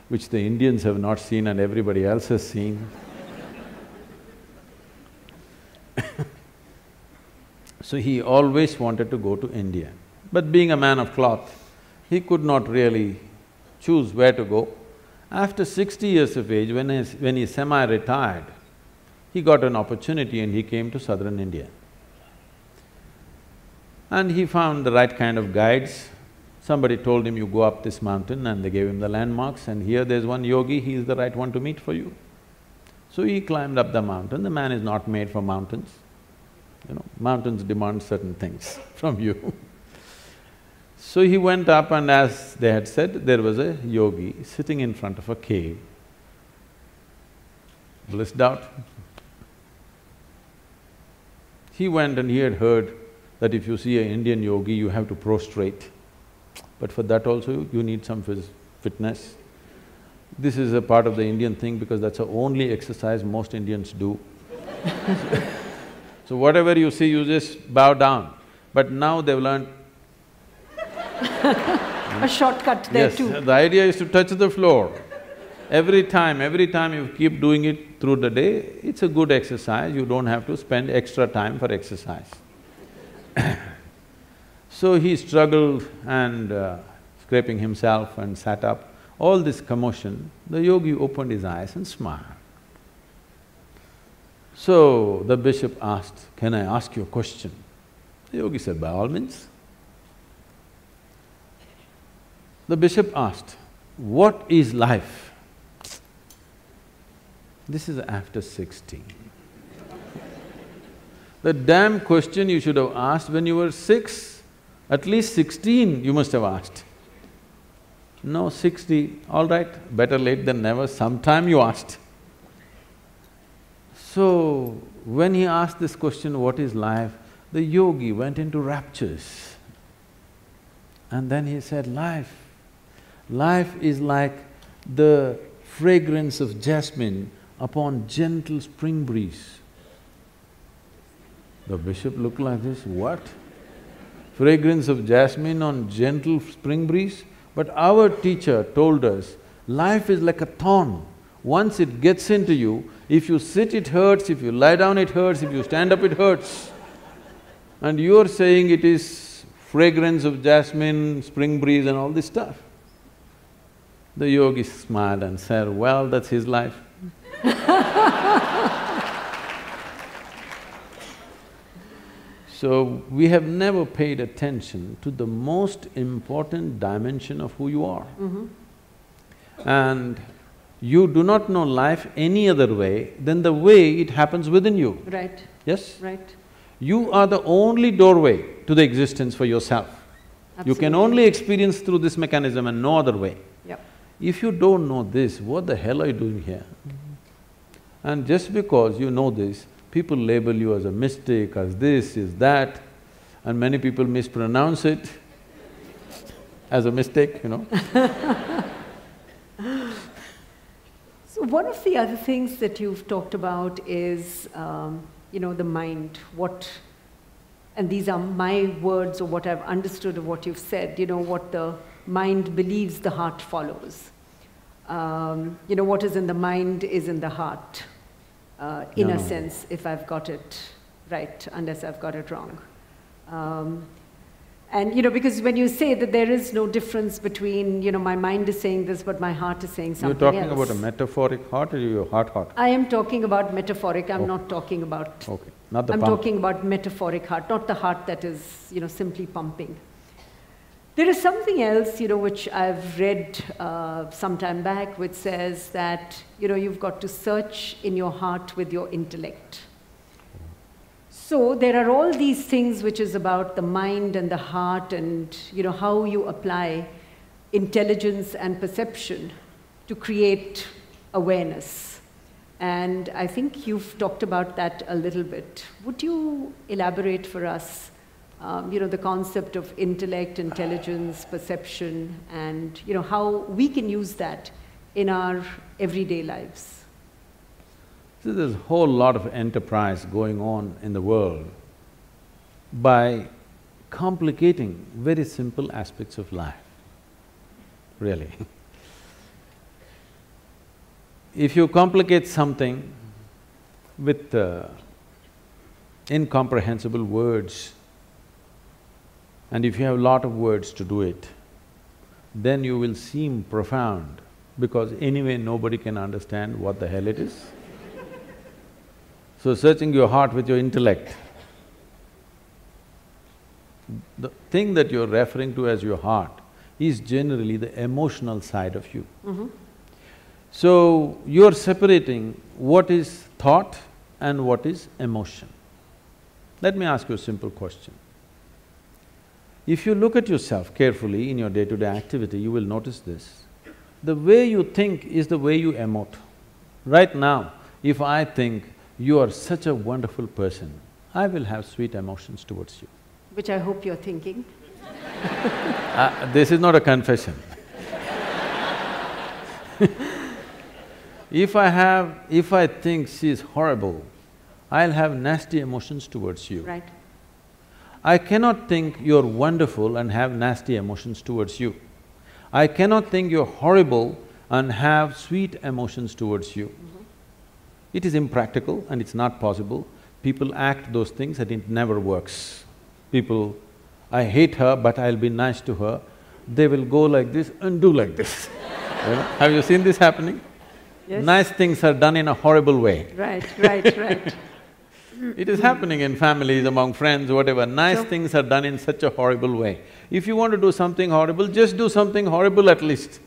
which the Indians have not seen and everybody else has seen. so he always wanted to go to India. But being a man of cloth, he could not really choose where to go. After sixty years of age, when he, when he semi-retired, he got an opportunity and he came to southern India. And he found the right kind of guides. Somebody told him, you go up this mountain and they gave him the landmarks and here there's one yogi, he is the right one to meet for you. So he climbed up the mountain, the man is not made for mountains. You know, mountains demand certain things from you. so he went up and as they had said, there was a yogi sitting in front of a cave, blissed out. He went and he had heard that if you see an Indian yogi, you have to prostrate. But for that also, you need some phys fitness. This is a part of the Indian thing because that's the only exercise most Indians do. so whatever you see, you just bow down. But now they've learned A shortcut there yes, too. the idea is to touch the floor. Every time, every time you keep doing it through the day, it's a good exercise, you don't have to spend extra time for exercise. so he struggled and uh, scraping himself and sat up. All this commotion, the yogi opened his eyes and smiled. So the bishop asked, can I ask you a question? The yogi said, by all means. The bishop asked, what is life? This is after sixty. The damn question you should have asked when you were six, at least sixteen you must have asked. No, sixty, all right, better late than never, sometime you asked. So, when he asked this question, what is life, the yogi went into raptures. And then he said, life, life is like the fragrance of jasmine upon gentle spring breeze. The bishop looked like this, what? Fragrance of jasmine on gentle spring breeze? But our teacher told us, life is like a thorn. Once it gets into you, if you sit it hurts, if you lie down it hurts, if you stand up it hurts. And you're saying it is fragrance of jasmine, spring breeze and all this stuff. The yogi smiled and said, well, that's his life. So, we have never paid attention to the most important dimension of who you are. Mhm. And you do not know life any other way than the way it happens within you, Right, yes? right. You are the only doorway to the existence for yourself. You can only experience through this mechanism and no other way. Yep. If you don't know this, what the hell are you doing here? And just because you know this, people label you as a mystic, as this, is that, and many people mispronounce it as a mistake, you know. So one of the other things that you've talked about is, um, you know, the mind, what, and these are my words or what I've understood of what you've said, you know, what the mind believes, the heart follows. Um, you know, what is in the mind is in the heart, uh, in No, a no. sense, if I've got it right, unless I've got it wrong. Um, and you know, because when you say that there is no difference between, you know, my mind is saying this, but my heart is saying something You're talking else. about a metaphoric heart or your heart heart? I am talking about metaphoric, I'm Oh. not talking about, Okay, not the I'm pump. talking about metaphoric heart, not the heart that is, you know, simply pumping. There is something else, you know, which I've read uh, some time back, which says that, you know, you've got to search in your heart with your intellect. So there are all these things which is about the mind and the heart and, you know, how you apply intelligence and perception to create awareness. And I think you've talked about that a little bit. Would you elaborate for us, um, you know, the concept of intellect, intelligence, perception, and, you know, how we can use that in our everyday lives? So there's a whole lot of enterprise going on in the world by complicating very simple aspects of life, really. if you complicate something with uh, incomprehensible words, and if you have lot of words to do it, then you will seem profound, because anyway nobody can understand what the hell it is. So searching your heart with your intellect, the thing that you're referring to as your heart is generally the emotional side of you. Mhm. So, you're separating what is thought and what is emotion. Let me ask you a simple question. If you look at yourself carefully in your day-to-day activity, you will notice this. The way you think is the way you emote. Right now, if I think you are such a wonderful person, I will have sweet emotions towards you. Which I hope you're thinking. Uh, this is not a confession. if I have… if I think she is horrible, I'll have nasty emotions towards you. Right. I cannot think you're wonderful and have nasty emotions towards you. I cannot think you're horrible and have sweet emotions towards you. It is impractical and it's not possible. People act those things and it never works. People, I hate her but I'll be nice to her, they will go like this and do like this. You know? Have you seen this happening? Yes. Nice things are done in a horrible way. Right, right, right. It is happening in families, among friends, whatever. Nice Sure. things are done in such a horrible way. If you want to do something horrible, just do something horrible at least.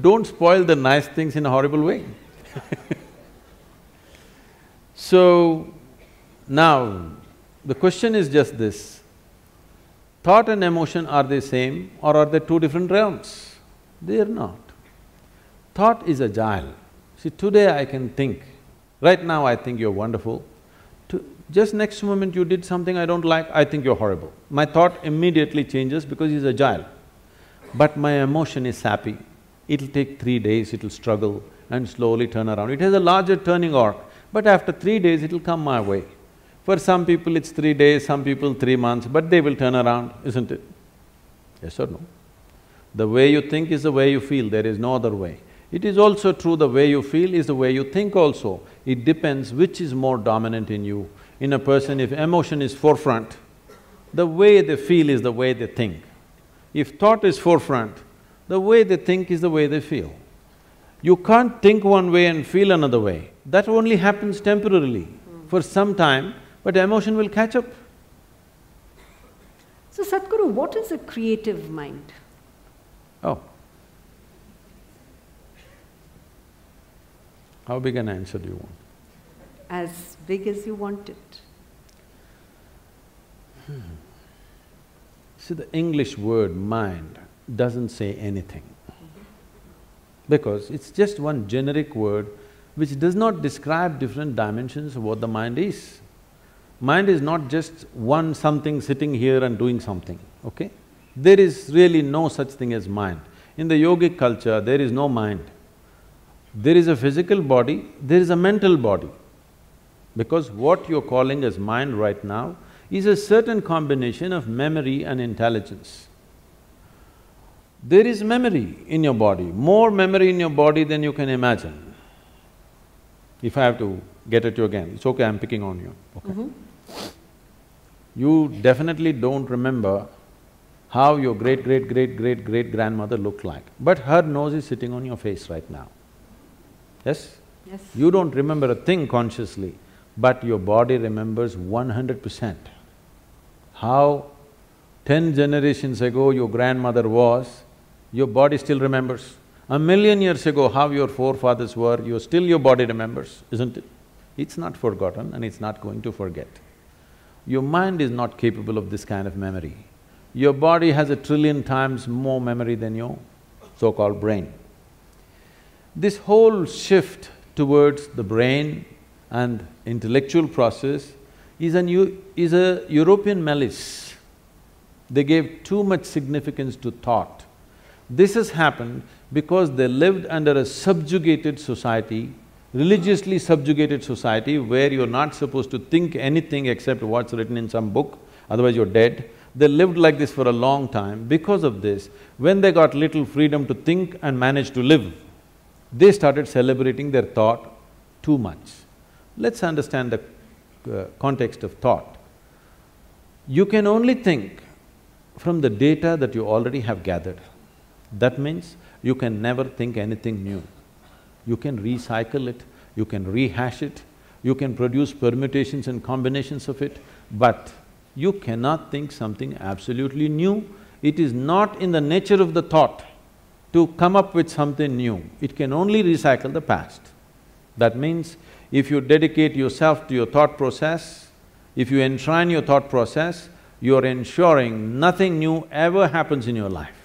Don't spoil the nice things in a horrible way. so, now, the question is just this. Thought and emotion, are they same or are they two different realms? They are not. Thought is agile. See, today I can think, right now I think you're wonderful. Just next moment you did something I don't like, I think you're horrible. My thought immediately changes because he's agile. But my emotion is sappy. It'll take three days, it'll struggle and slowly turn around. It has a larger turning arc, but after three days it'll come my way. For some people it's three days, some people three months, but they will turn around, isn't it? Yes or no? The way you think is the way you feel, there is no other way. It is also true the way you feel is the way you think also. It depends which is more dominant in you. In a person, if emotion is forefront, the way they feel is the way they think. If thought is forefront, the way they think is the way they feel. You can't think one way and feel another way. That only happens temporarily, for some time, but emotion will catch up. So Sadhguru, what is a creative mind? Oh. How big an answer do you want? As big as you want it. See, the English word mind doesn't say anything. Because it's just one generic word which does not describe different dimensions of what the mind is. Mind is not just one something sitting here and doing something, okay? There is really no such thing as mind. In the yogic culture, there is no mind. There is a physical body, there is a mental body. Because what you're calling as mind right now is a certain combination of memory and intelligence. There is memory in your body, more memory in your body than you can imagine. If I have to get at you again, it's okay, I'm picking on you, okay? Mm-hmm. You definitely don't remember how your great-great-great-great-great-grandmother looked like, but her nose is sitting on your face right now. Yes? Yes. You don't remember a thing consciously, but your body remembers one hundred percent. How ten generations ago your grandmother was, your body still remembers. A million years ago, how your forefathers were, you still your body remembers, isn't it? It's not forgotten and it's not going to forget. Your mind is not capable of this kind of memory. Your body has a trillion times more memory than your so-called brain. This whole shift towards the brain and intellectual process is an is a European malice. They gave too much significance to thought. This has happened because they lived under a subjugated society, religiously subjugated society where you're not supposed to think anything except what's written in some book, otherwise you're dead. They lived like this for a long time. Because of this, when they got little freedom to think and manage to live, they started celebrating their thought too much. Let's understand the uh, context of thought. You can only think from the data that you already have gathered. That means you can never think anything new. You can recycle it, you can rehash it, you can produce permutations and combinations of it, but you cannot think something absolutely new. It is not in the nature of the thought to come up with something new. It can only recycle the past. That means if you dedicate yourself to your thought process, if you enshrine your thought process, you're ensuring nothing new ever happens in your life.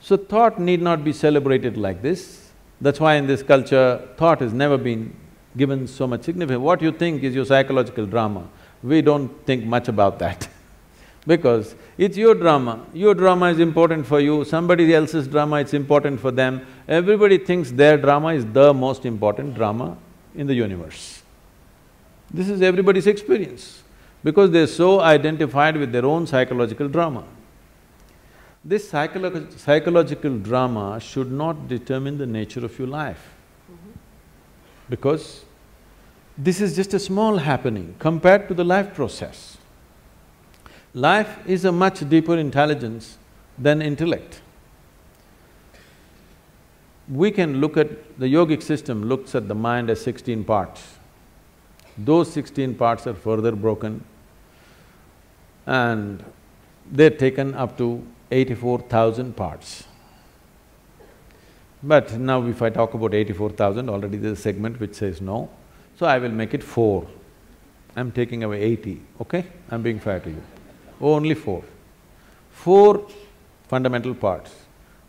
So thought need not be celebrated like this. That's why in this culture, thought has never been given so much significance. What you think is your psychological drama. We don't think much about that because it's your drama. Your drama is important for you, somebody else's drama, it's important for them. Everybody thinks their drama is the most important drama in the universe. This is everybody's experience because they're so identified with their own psychological drama. This psycholo- psychological drama should not determine the nature of your life. Because this is just a small happening compared to the life process. Life is a much deeper intelligence than intellect. we can look at… the yogic system looks at the mind as sixteen parts. Those sixteen parts are further broken and they're taken up to eighty-four thousand parts. But now if I talk about eighty-four thousand, already there's a segment which says no, so I will make it four. I'm taking away eighty, okay? I'm being fair to you. Only four. Four fundamental parts.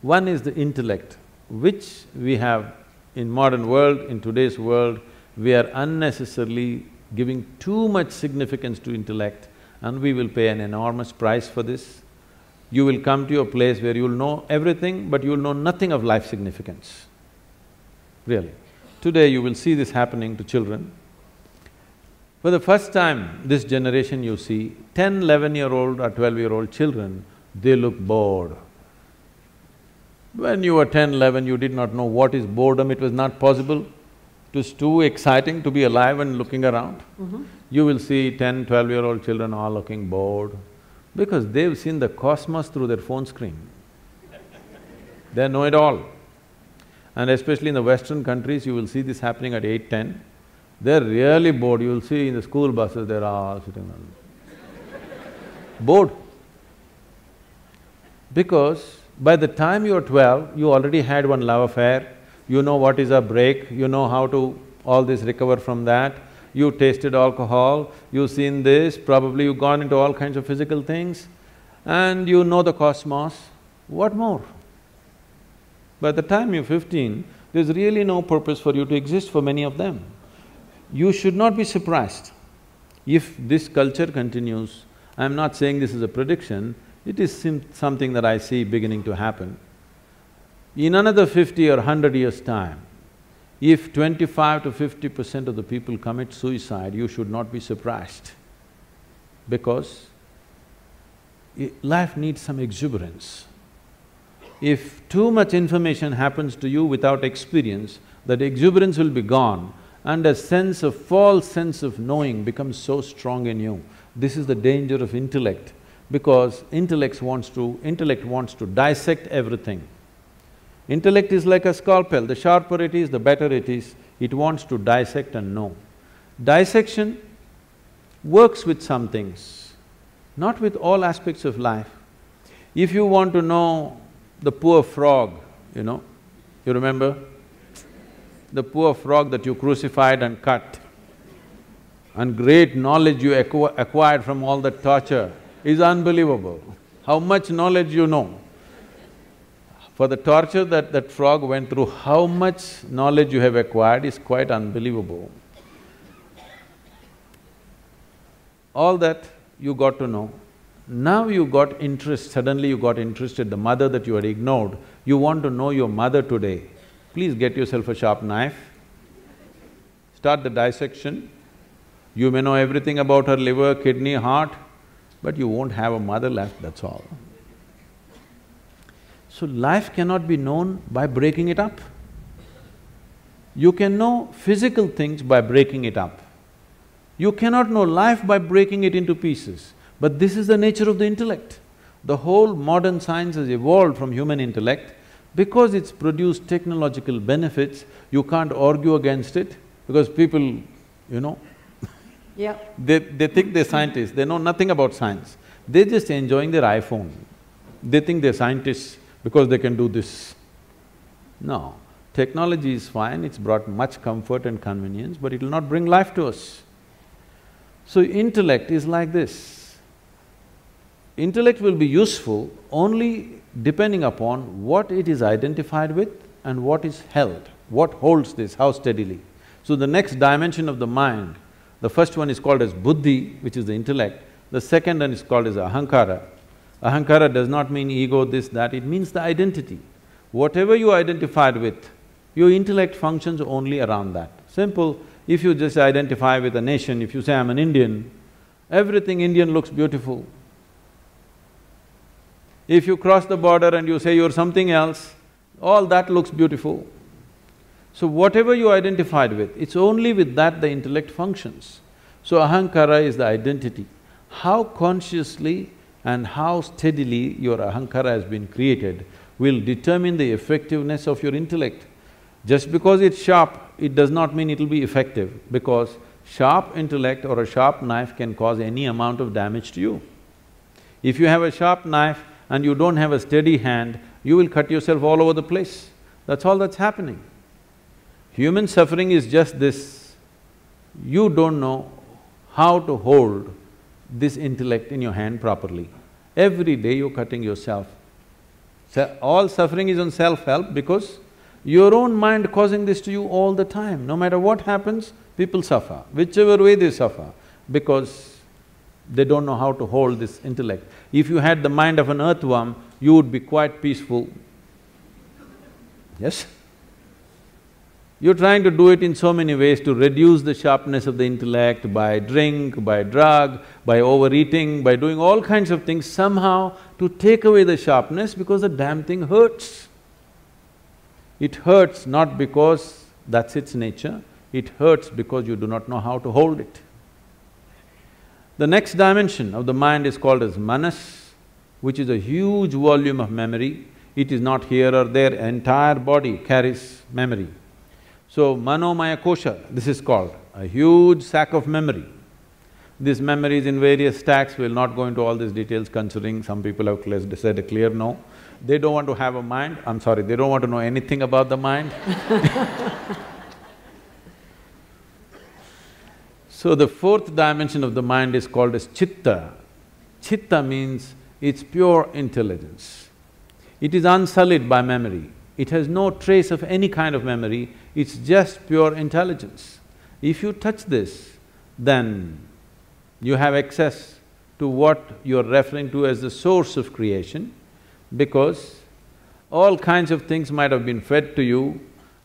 One is the intellect, which we have in modern world, in today's world, we are unnecessarily giving too much significance to intellect and we will pay an enormous price for this. You will come to a place where you'll know everything, but you'll know nothing of life significance, really. Today you will see this happening to children. For the first time, this generation you see, 10, 11-year-old or 12-year-old children, they look bored. When you were 10, 11, you did not know what is boredom, it was not possible. It was too exciting to be alive and looking around. Mm-hmm. You will see 10, 12-year-old children all looking bored because they've seen the cosmos through their phone screen. They know it all. And especially in the western countries, you will see this happening at eight, ten. They're really bored, you will see in the school buses, they're all sitting on… bored. Because by the time you're twelve, you already had one love affair, you know what is a break, you know how to all this recover from that, you tasted alcohol, you've seen this, probably you've gone into all kinds of physical things, and you know the cosmos, what more? By the time you're fifteen, there's really no purpose for you to exist for many of them. You should not be surprised if this culture continues. I'm not saying this is a prediction, it is something that I see beginning to happen. In another fifty or hundred years' time, if twenty-five to fifty percent of the people commit suicide, you should not be surprised because life needs some exuberance. If too much information happens to you without experience, that exuberance will be gone and a sense of… false sense of knowing becomes so strong in you. This is the danger of intellect because intellect wants to… intellect wants to dissect everything. Intellect is like a scalpel, the sharper it is, the better it is, it wants to dissect and know. Dissection works with some things, not with all aspects of life. If you want to know the poor frog, you know, you remember? The poor frog that you crucified and cut, and great knowledge you acqu acquired from all that torture is unbelievable. How much knowledge you know. For the torture that that frog went through, how much knowledge you have acquired is quite unbelievable. All that you got to know. Now you got interest, suddenly you got interested, the mother that you had ignored, you want to know your mother today. Please get yourself a sharp knife, start the dissection. You may know everything about her liver, kidney, heart, but you won't have a mother left, that's all. So life cannot be known by breaking it up. You can know physical things by breaking it up. You cannot know life by breaking it into pieces. But this is the nature of the intellect. The whole modern science has evolved from human intellect because it's produced technological benefits, you can't argue against it because people, you know, yeah. they, they think they're scientists, they know nothing about science. They're just enjoying their iPhone. They think they're scientists because they can do this. No, technology is fine, it's brought much comfort and convenience, but it will not bring life to us. So intellect is like this. Intellect will be useful only depending upon what it is identified with and what is held, what holds this, how steadily. So the next dimension of the mind, the first one is called as buddhi, which is the intellect, the second one is called as ahankara, Ahankara does not mean ego, this, that, it means the identity. Whatever you identified with, your intellect functions only around that. Simple, if you just identify with a nation, if you say, I'm an Indian, everything Indian looks beautiful. If you cross the border and you say you're something else, all that looks beautiful. So whatever you identified with, it's only with that the intellect functions. So ahankara is the identity. How consciously and how steadily your ahankara has been created will determine the effectiveness of your intellect. Just because it's sharp, it does not mean it'll be effective because sharp intellect or a sharp knife can cause any amount of damage to you. If you have a sharp knife and you don't have a steady hand, you will cut yourself all over the place. That's all that's happening. Human suffering is just this, you don't know how to hold this intellect in your hand properly. Every day you're cutting yourself. So all suffering is on self-help because your own mind causing this to you all the time. No matter what happens, people suffer, whichever way they suffer, because they don't know how to hold this intellect. If you had the mind of an earthworm, you would be quite peaceful. Yes? You're trying to do it in so many ways to reduce the sharpness of the intellect by drink, by drug, by overeating, by doing all kinds of things somehow to take away the sharpness because the damn thing hurts. It hurts not because that's its nature, it hurts because you do not know how to hold it. The next dimension of the mind is called as manas, which is a huge volume of memory. It is not here or there, entire body carries memory. So, manomaya kosha, this is called, a huge sack of memory. This memory is in various stacks, we'll not go into all these details considering some people have said a clear no. They don't want to have a mind, I'm sorry, they don't want to know anything about the mind So the fourth dimension of the mind is called as chitta. Chitta means it's pure intelligence. It is unsullied by memory. It has no trace of any kind of memory, it's just pure intelligence. If you touch this, then you have access to what you're referring to as the source of creation because all kinds of things might have been fed to you,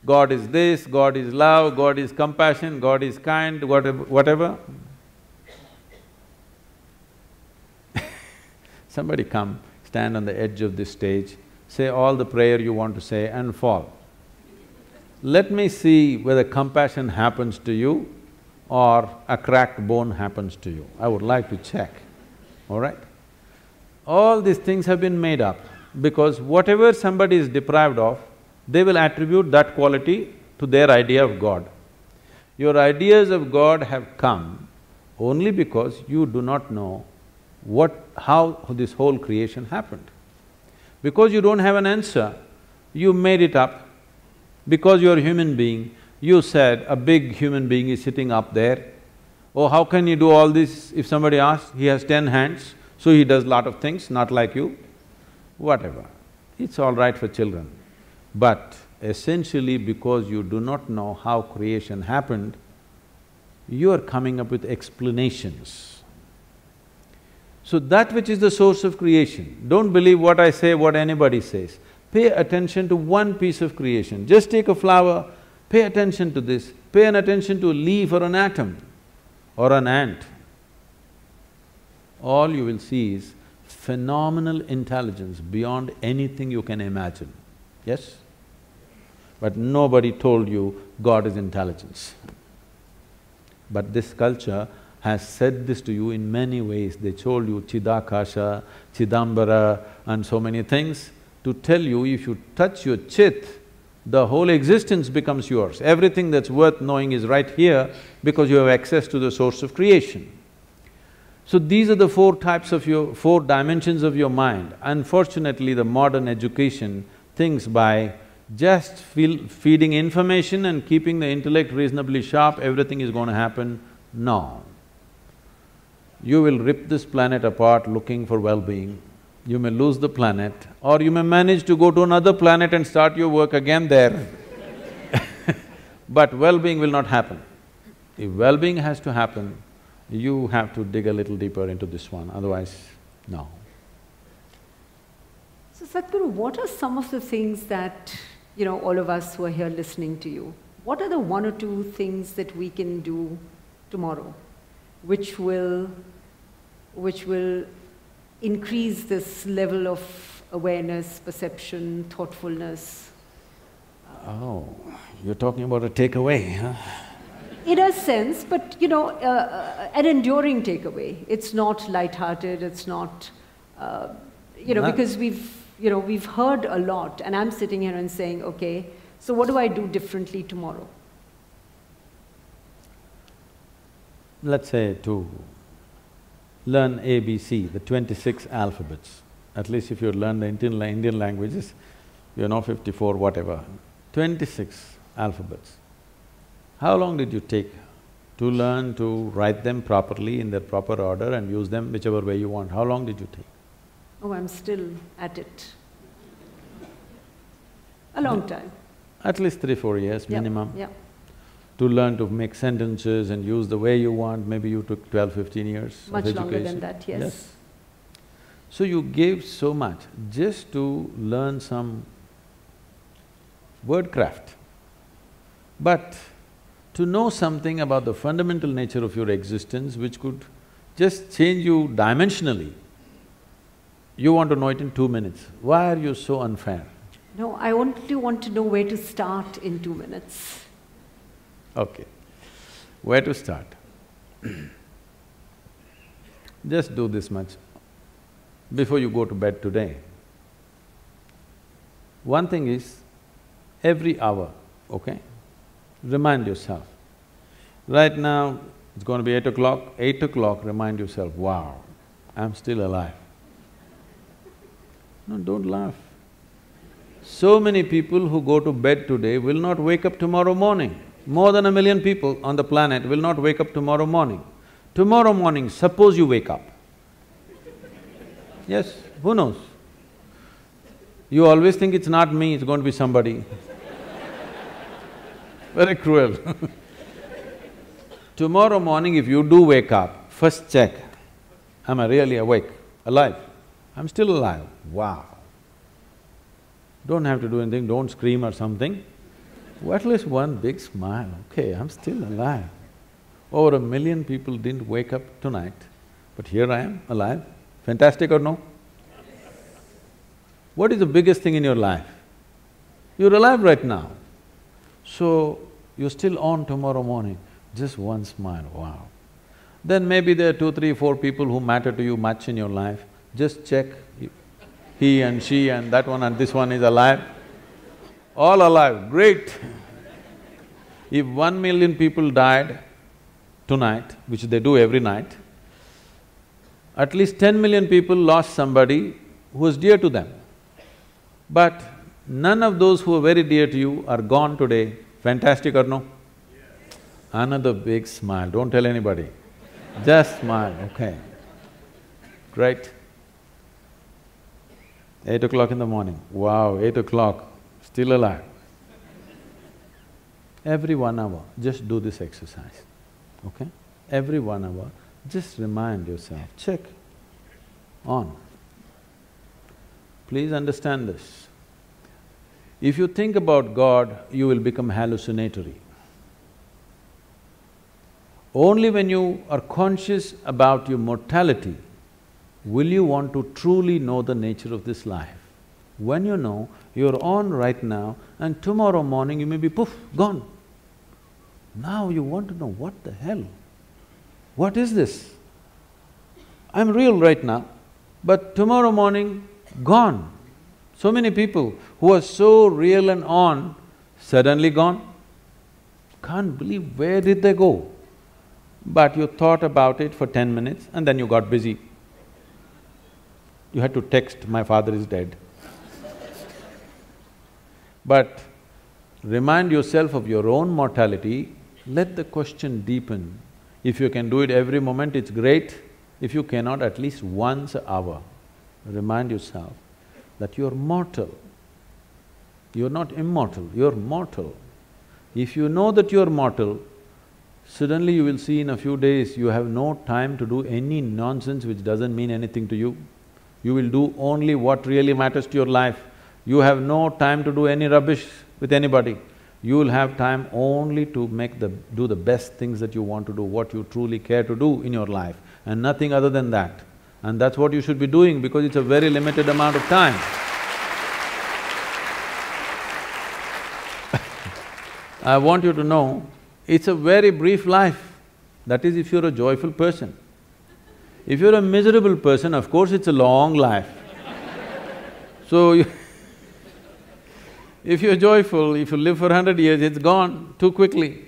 God is this, God is love, God is compassion, God is kind, whatever… whatever. Somebody come, stand on the edge of this stage, say all the prayer you want to say and fall. Let me see whether compassion happens to you or a cracked bone happens to you. I would like to check, all right? All these things have been made up because whatever somebody is deprived of, they will attribute that quality to their idea of God. Your ideas of God have come only because you do not know what… how this whole creation happened. Because you don't have an answer, you made it up because you're a human being, you said a big human being is sitting up there. Oh, how can you do all this? If somebody asks, he has ten hands, so he does lot of things, not like you. Whatever, it's all right for children. But essentially because you do not know how creation happened, you are coming up with explanations. So that which is the source of creation, don't believe what I say, what anybody says. Pay attention to one piece of creation. Just take a flower, pay attention to this, pay an attention to a leaf or an atom or an ant. All you will see is phenomenal intelligence beyond anything you can imagine, yes? But nobody told you God is intelligence. But this culture has said this to you in many ways. They told you Chidakasha, Chidambara and so many things to tell you if you touch your chit, the whole existence becomes yours. Everything that's worth knowing is right here because you have access to the source of creation. So these are the four types of your… four dimensions of your mind. Unfortunately, the modern education thinks by just feel, feeding information and keeping the intellect reasonably sharp, everything is going to happen. No. You will rip this planet apart looking for well-being you may lose the planet or you may manage to go to another planet and start your work again there but well-being will not happen. If well-being has to happen, you have to dig a little deeper into this one, otherwise, no. So Sadhguru, what are some of the things that, you know, all of us who are here listening to you, what are the one or two things that we can do tomorrow which will, which will increase this level of awareness, perception, thoughtfulness? Oh, you're talking about a takeaway, huh? In a sense, but you know, uh, uh, an enduring takeaway. It's not light-hearted, it's not, uh, you know, because we've, you know, we've heard a lot, and I'm sitting here and saying, okay, so what do I do differently tomorrow? Let's say to learn ABC, the twenty-six alphabets, at least if you learn the Indian, Indian languages, you know fifty-four, whatever, twenty-six alphabets. How long did you take to learn to write them properly in their proper order and use them whichever way you want? How long did you take? Oh, I'm still at it. A long time. At least three, four years Yep, minimum. Yeah. To learn to make sentences and use the way you want, maybe you took twelve, fifteen years Much education. longer than that, yes. So you gave so much just to learn some wordcraft. But to know something about the fundamental nature of your existence which could just change you dimensionally, you want to know it in two minutes. Why are you so unfair? No, I only want to know where to start in two minutes. Okay. Where to start? Just do this much. Before you go to bed today, one thing is, every hour, okay, remind yourself. Right now, it's going to be eight o'clock, eight o'clock, remind yourself, wow, I'm still alive. No, don't laugh. So many people who go to bed today will not wake up tomorrow morning. More than a million people on the planet will not wake up tomorrow morning. Tomorrow morning, suppose you wake up. Yes, who knows? You always think it's not me, it's going to be somebody. Very cruel Tomorrow morning, if you do wake up, first check, am I really awake, alive? I'm still alive, wow. Don't have to do anything, don't scream or something. At least one big smile, okay, I'm still alive. Over a million people didn't wake up tonight, but here I am, alive. Fantastic or no? What is the biggest thing in your life? You're alive right now. So, you're still on tomorrow morning, just one smile, wow. Then maybe there are two, three, four people who matter to you much in your life, just check, he and she and that one and this one is alive. All alive, great. If one million people died tonight, which they do every night, at least ten million people lost somebody who was dear to them. But none of those who are very dear to you are gone today, fantastic or no? Another big smile, don't tell anybody, just smile, okay. Great. Eight o'clock in the morning, wow, eight o'clock, still alive. Every one hour, just do this exercise, okay? Every one hour, just remind yourself, check, on. Please understand this. If you think about God, you will become hallucinatory. Only when you are conscious about your mortality will you want to truly know the nature of this life. When you know, you're on right now and tomorrow morning you may be poof, gone. Now you want to know what the hell? What is this? I'm real right now, but tomorrow morning, gone. So many people who are so real and on, suddenly gone. Can't believe where did they go? But you thought about it for ten minutes and then you got busy. You had to text, my father is dead. but remind yourself of your own mortality, let the question deepen. If you can do it every moment, it's great. If you cannot, at least once an hour, remind yourself that you're mortal. You're not immortal, you're mortal. If you know that you're mortal, suddenly you will see in a few days you have no time to do any nonsense which doesn't mean anything to you. You will do only what really matters to your life. You have no time to do any rubbish with anybody. You will have time only to make the… do the best things that you want to do, what you truly care to do in your life, and nothing other than that. And that's what you should be doing because it's a very limited amount of time. I want you to know, it's a very brief life. That is if you're a joyful person. If you're a miserable person, of course it's a long life. So you if you're joyful, if you live for hundred years, it's gone too quickly.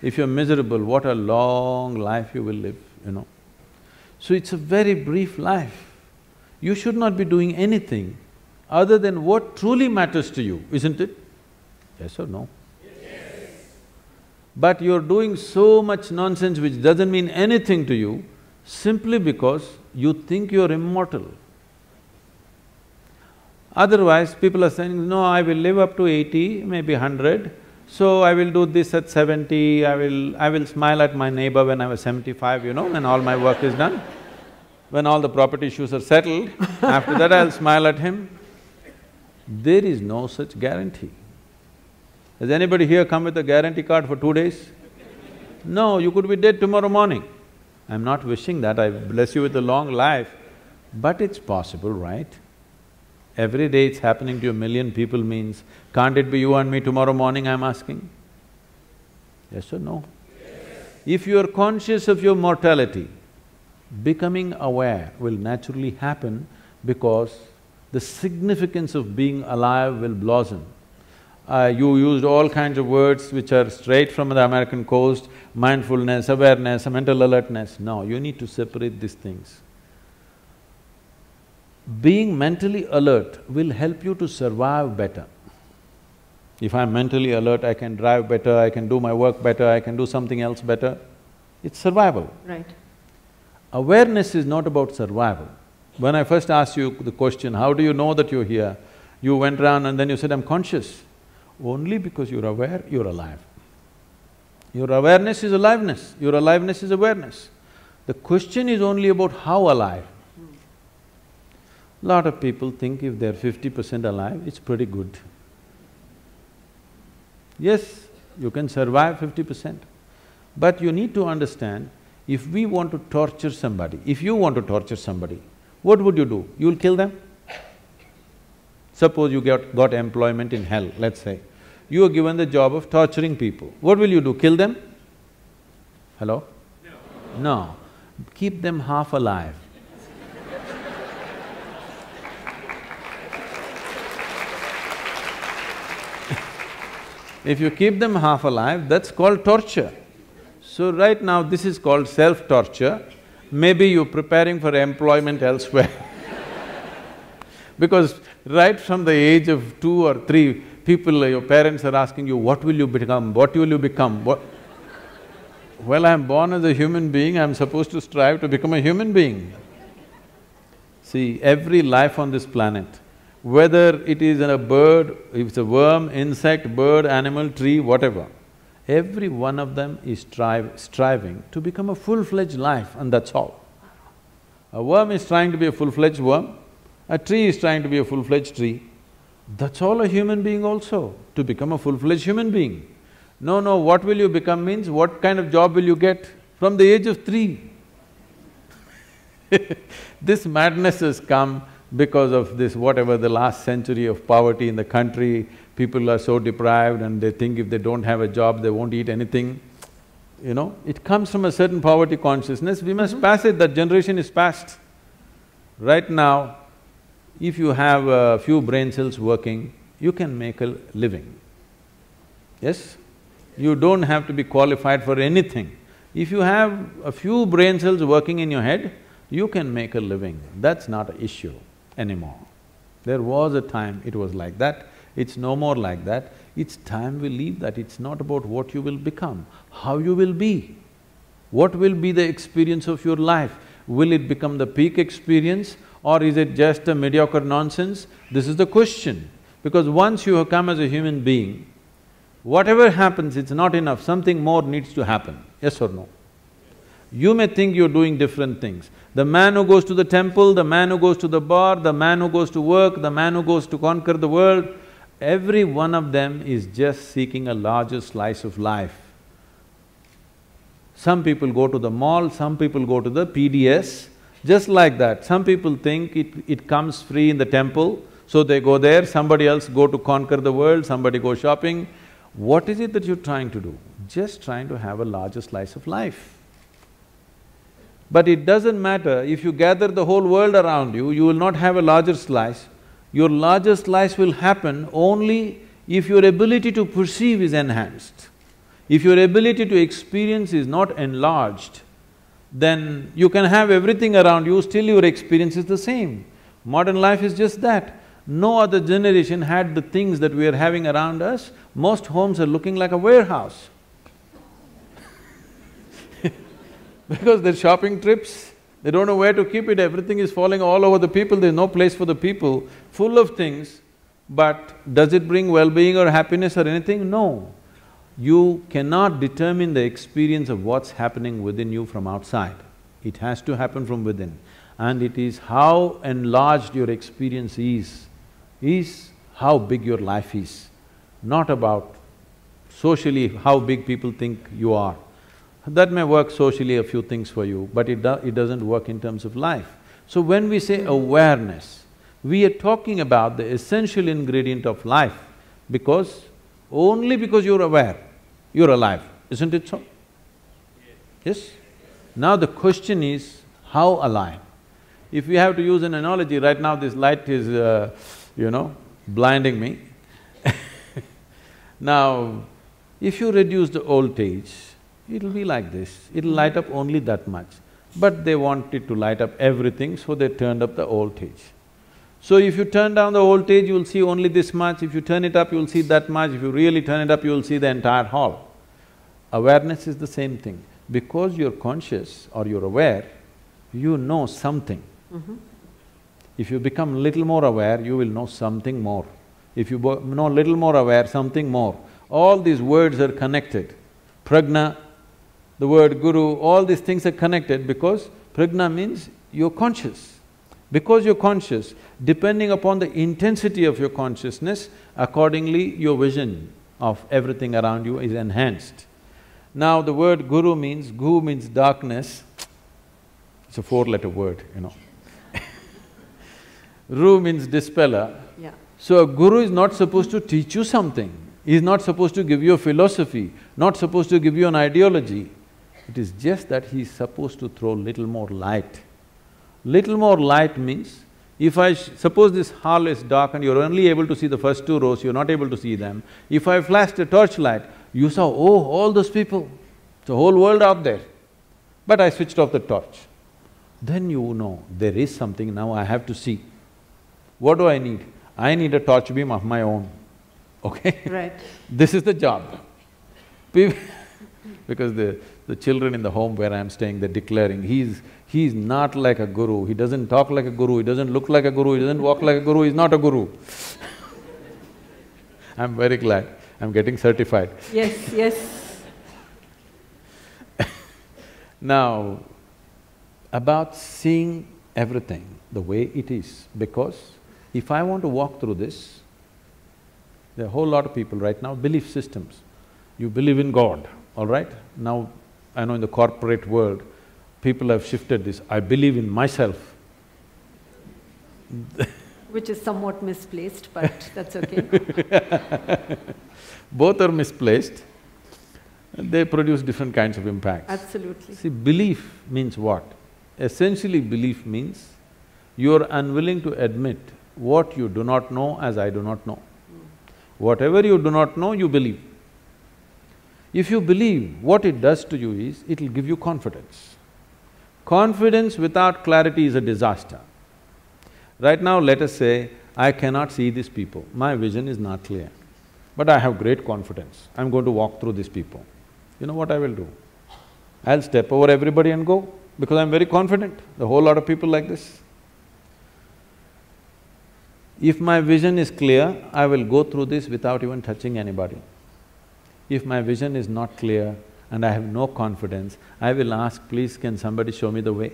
If you're miserable, what a long life you will live, you know. So it's a very brief life. You should not be doing anything other than what truly matters to you, isn't it? Yes or no? Yes. But you're doing so much nonsense which doesn't mean anything to you simply because you think you're immortal. Otherwise, people are saying, no, I will live up to eighty, maybe hundred, so I will do this at seventy, I will… I will smile at my neighbor when I was seventy-five, you know, when all my work is done. When all the property issues are settled, after that I'll smile at him. There is no such guarantee. Has anybody here come with a guarantee card for two days? No, you could be dead tomorrow morning. I'm not wishing that, I bless you with a long life, but it's possible, right? Every day it's happening to a million people means, can't it be you and me tomorrow morning, I'm asking? Yes or no? If you are conscious of your mortality, becoming aware will naturally happen because the significance of being alive will blossom. Uh, you used all kinds of words which are straight from the American coast, mindfulness, awareness, mental alertness. No, you need to separate these things being mentally alert will help you to survive better. If I'm mentally alert, I can drive better, I can do my work better, I can do something else better. It's survival. Right. Awareness is not about survival. When I first asked you the question, how do you know that you're here? You went around and then you said, I'm conscious. Only because you're aware, you're alive. Your awareness is aliveness, your aliveness is awareness. The question is only about how alive. Lot of people think if they're fifty percent alive, it's pretty good. Yes, you can survive fifty percent, but you need to understand, if we want to torture somebody, if you want to torture somebody, what would you do? You'll kill them? Suppose you got, got employment in hell, let's say. You are given the job of torturing people. What will you do? Kill them? Hello? No. No. Keep them half alive. If you keep them half alive, that's called torture. So right now, this is called self-torture. Maybe you're preparing for employment elsewhere Because right from the age of two or three, people, your parents are asking you, what will you become, what will you become, what… Well, I'm born as a human being, I'm supposed to strive to become a human being. See, every life on this planet whether it is a bird, if it's a worm, insect, bird, animal, tree, whatever, every one of them is strive, striving to become a full-fledged life and that's all. A worm is trying to be a full-fledged worm, a tree is trying to be a full-fledged tree. That's all a human being also, to become a full-fledged human being. No, no, what will you become means what kind of job will you get from the age of three? this madness has come because of this whatever the last century of poverty in the country, people are so deprived and they think if they don't have a job, they won't eat anything. You know, it comes from a certain poverty consciousness, we must mm -hmm. pass it, that generation is past. Right now, if you have a few brain cells working, you can make a living. Yes? You don't have to be qualified for anything. If you have a few brain cells working in your head, you can make a living, that's not an issue anymore. There was a time it was like that, it's no more like that. It's time we leave that, it's not about what you will become, how you will be. What will be the experience of your life? Will it become the peak experience or is it just a mediocre nonsense? This is the question. Because once you have come as a human being, whatever happens, it's not enough, something more needs to happen, yes or no? You may think you're doing different things. The man who goes to the temple, the man who goes to the bar, the man who goes to work, the man who goes to conquer the world, every one of them is just seeking a larger slice of life. Some people go to the mall, some people go to the PDS, just like that. Some people think it, it comes free in the temple, so they go there, somebody else go to conquer the world, somebody go shopping. What is it that you're trying to do? Just trying to have a larger slice of life. But it doesn't matter, if you gather the whole world around you, you will not have a larger slice. Your larger slice will happen only if your ability to perceive is enhanced. If your ability to experience is not enlarged, then you can have everything around you, still your experience is the same. Modern life is just that. No other generation had the things that we are having around us. Most homes are looking like a warehouse. because they're shopping trips, they don't know where to keep it, everything is falling all over the people, there's no place for the people, full of things. But does it bring well-being or happiness or anything? No. You cannot determine the experience of what's happening within you from outside. It has to happen from within. And it is how enlarged your experience is is how big your life is, not about socially how big people think you are. That may work socially a few things for you, but it, do, it doesn't work in terms of life. So when we say awareness, we are talking about the essential ingredient of life because only because you're aware, you're alive, isn't it so? Yes? Now the question is, how alive? If we have to use an analogy, right now this light is uh, you know, blinding me. now, if you reduce the voltage, it'll be like this, it'll light up only that much. But they want it to light up everything, so they turned up the voltage. So if you turn down the voltage, you'll see only this much, if you turn it up, you'll see that much, if you really turn it up, you'll see the entire hall. Awareness is the same thing. Because you're conscious or you're aware, you know something. Mm -hmm. If you become little more aware, you will know something more. If you know little more aware, something more. All these words are connected. Prajna, the word guru, all these things are connected because prajna means you're conscious. Because you're conscious, depending upon the intensity of your consciousness, accordingly your vision of everything around you is enhanced. Now the word guru means, gu means darkness, it's a four-letter word, you know. Ru means dispeller. Yeah. So a guru is not supposed to teach you something. He is not supposed to give you a philosophy, not supposed to give you an ideology. It is just that he is supposed to throw little more light. Little more light means, if I… suppose this hall is dark and you're only able to see the first two rows, you're not able to see them. If I flashed a torchlight, you saw, oh, all those people, the whole world out there. But I switched off the torch. Then you know, there is something, now I have to see. What do I need? I need a torch beam of my own, okay? Right. this is the job. because the, the children in the home where I'm staying, they're declaring, he's… he's not like a guru, he doesn't talk like a guru, he doesn't look like a guru, he doesn't walk like a guru, he's not a guru. I'm very glad, I'm getting certified. Yes, yes. now, about seeing everything the way it is, because if I want to walk through this, there are a whole lot of people right now, belief systems. You believe in God, all right? Now, I know in the corporate world, people have shifted this, I believe in myself. Which is somewhat misplaced, but that's okay. Both are misplaced, they produce different kinds of impacts. Absolutely. See, belief means what? Essentially, belief means you're unwilling to admit what you do not know as I do not know. Whatever you do not know, you believe. If you believe, what it does to you is, it'll give you confidence. Confidence without clarity is a disaster. Right now, let us say, I cannot see these people, my vision is not clear. But I have great confidence, I'm going to walk through these people. You know what I will do? I'll step over everybody and go, because I'm very confident, the whole lot of people like this. If my vision is clear, I will go through this without even touching anybody. If my vision is not clear and I have no confidence, I will ask, please can somebody show me the way?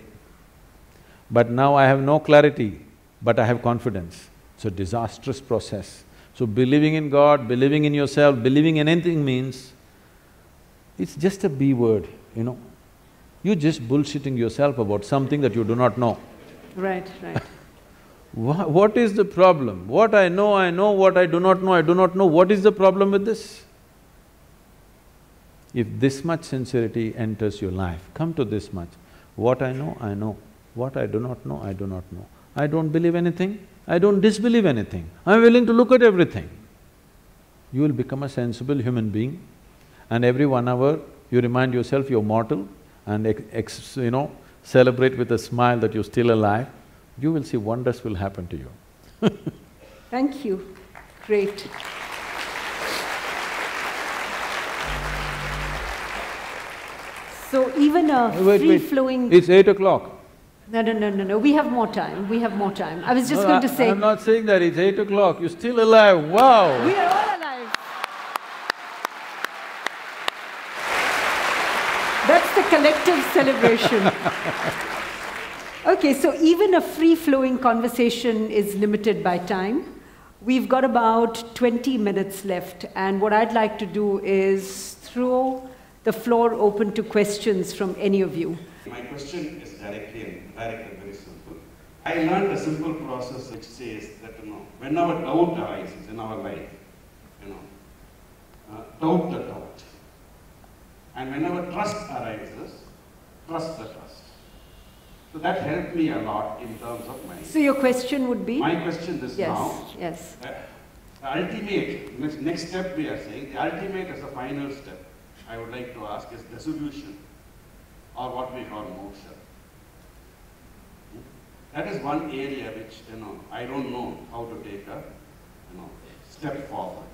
But now I have no clarity, but I have confidence. It's a disastrous process. So believing in God, believing in yourself, believing in anything means, it's just a B word, you know. You're just bullshitting yourself about something that you do not know. Right, right. what is the problem? What I know, I know, what I do not know, I do not know, what is the problem with this? If this much sincerity enters your life, come to this much. What I know, I know. What I do not know, I do not know. I don't believe anything, I don't disbelieve anything, I'm willing to look at everything. You will become a sensible human being and every one hour you remind yourself you're mortal and ex, you know, celebrate with a smile that you're still alive, you will see wonders will happen to you. Thank you. Great. So even a Wait, wait. free-flowing… It's eight o'clock. No, no, no, no, no, we have more time, we have more time. I was just No, going to say… I'm not saying that, it's eight o'clock, you're still alive, wow! We are all alive. That's the collective celebration. okay, so even a free flowing conversation is limited by time. We've got about 20 minutes left, and what I'd like to do is throw the floor open to questions from any of you. My question is directly and direct and very simple. I learned a simple process which says that, you know, whenever doubt arises in our life, you know, uh, doubt the doubt. And whenever trust arises, trust the trust. So that helped me a lot in terms of my. So your question would be? My question is yes, now, yes. uh, the ultimate, next, next step we are saying, the ultimate is the final step. I would like to ask is dissolution, or what we call moksha. That is one area which, you know, I don't know how to take a, you know, step forward.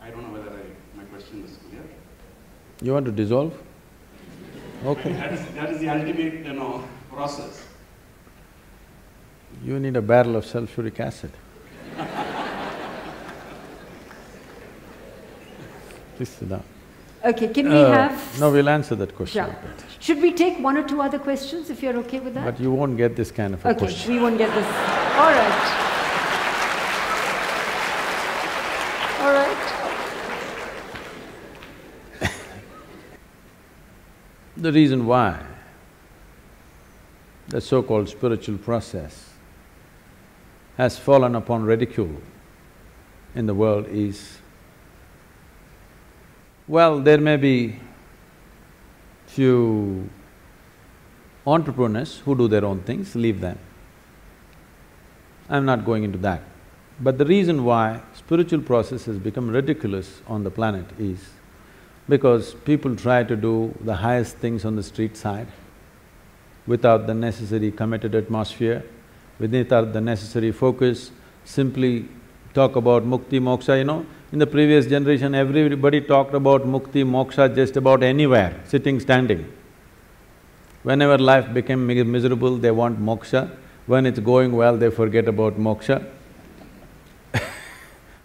I don't know whether I, my question is clear. You want to dissolve? Okay. That is, that is the ultimate, you know, process. You need a barrel of sulfuric acid. Please sit down. Okay, can we Uh, have… No, we'll answer that question. Yeah. Should we take one or two other questions, if you're okay with that? But you won't get this kind of a Okay, question. we won't get this. All right. All right. The reason why the so-called spiritual process has fallen upon ridicule in the world is, well, there may be few entrepreneurs who do their own things, leave them. I'm not going into that. But the reason why spiritual process has become ridiculous on the planet is because people try to do the highest things on the street side without the necessary committed atmosphere, without the necessary focus, simply talk about mukti, moksha, you know. In the previous generation, everybody talked about mukti, moksha just about anywhere, sitting, standing. Whenever life became miserable, they want moksha. When it's going well, they forget about moksha.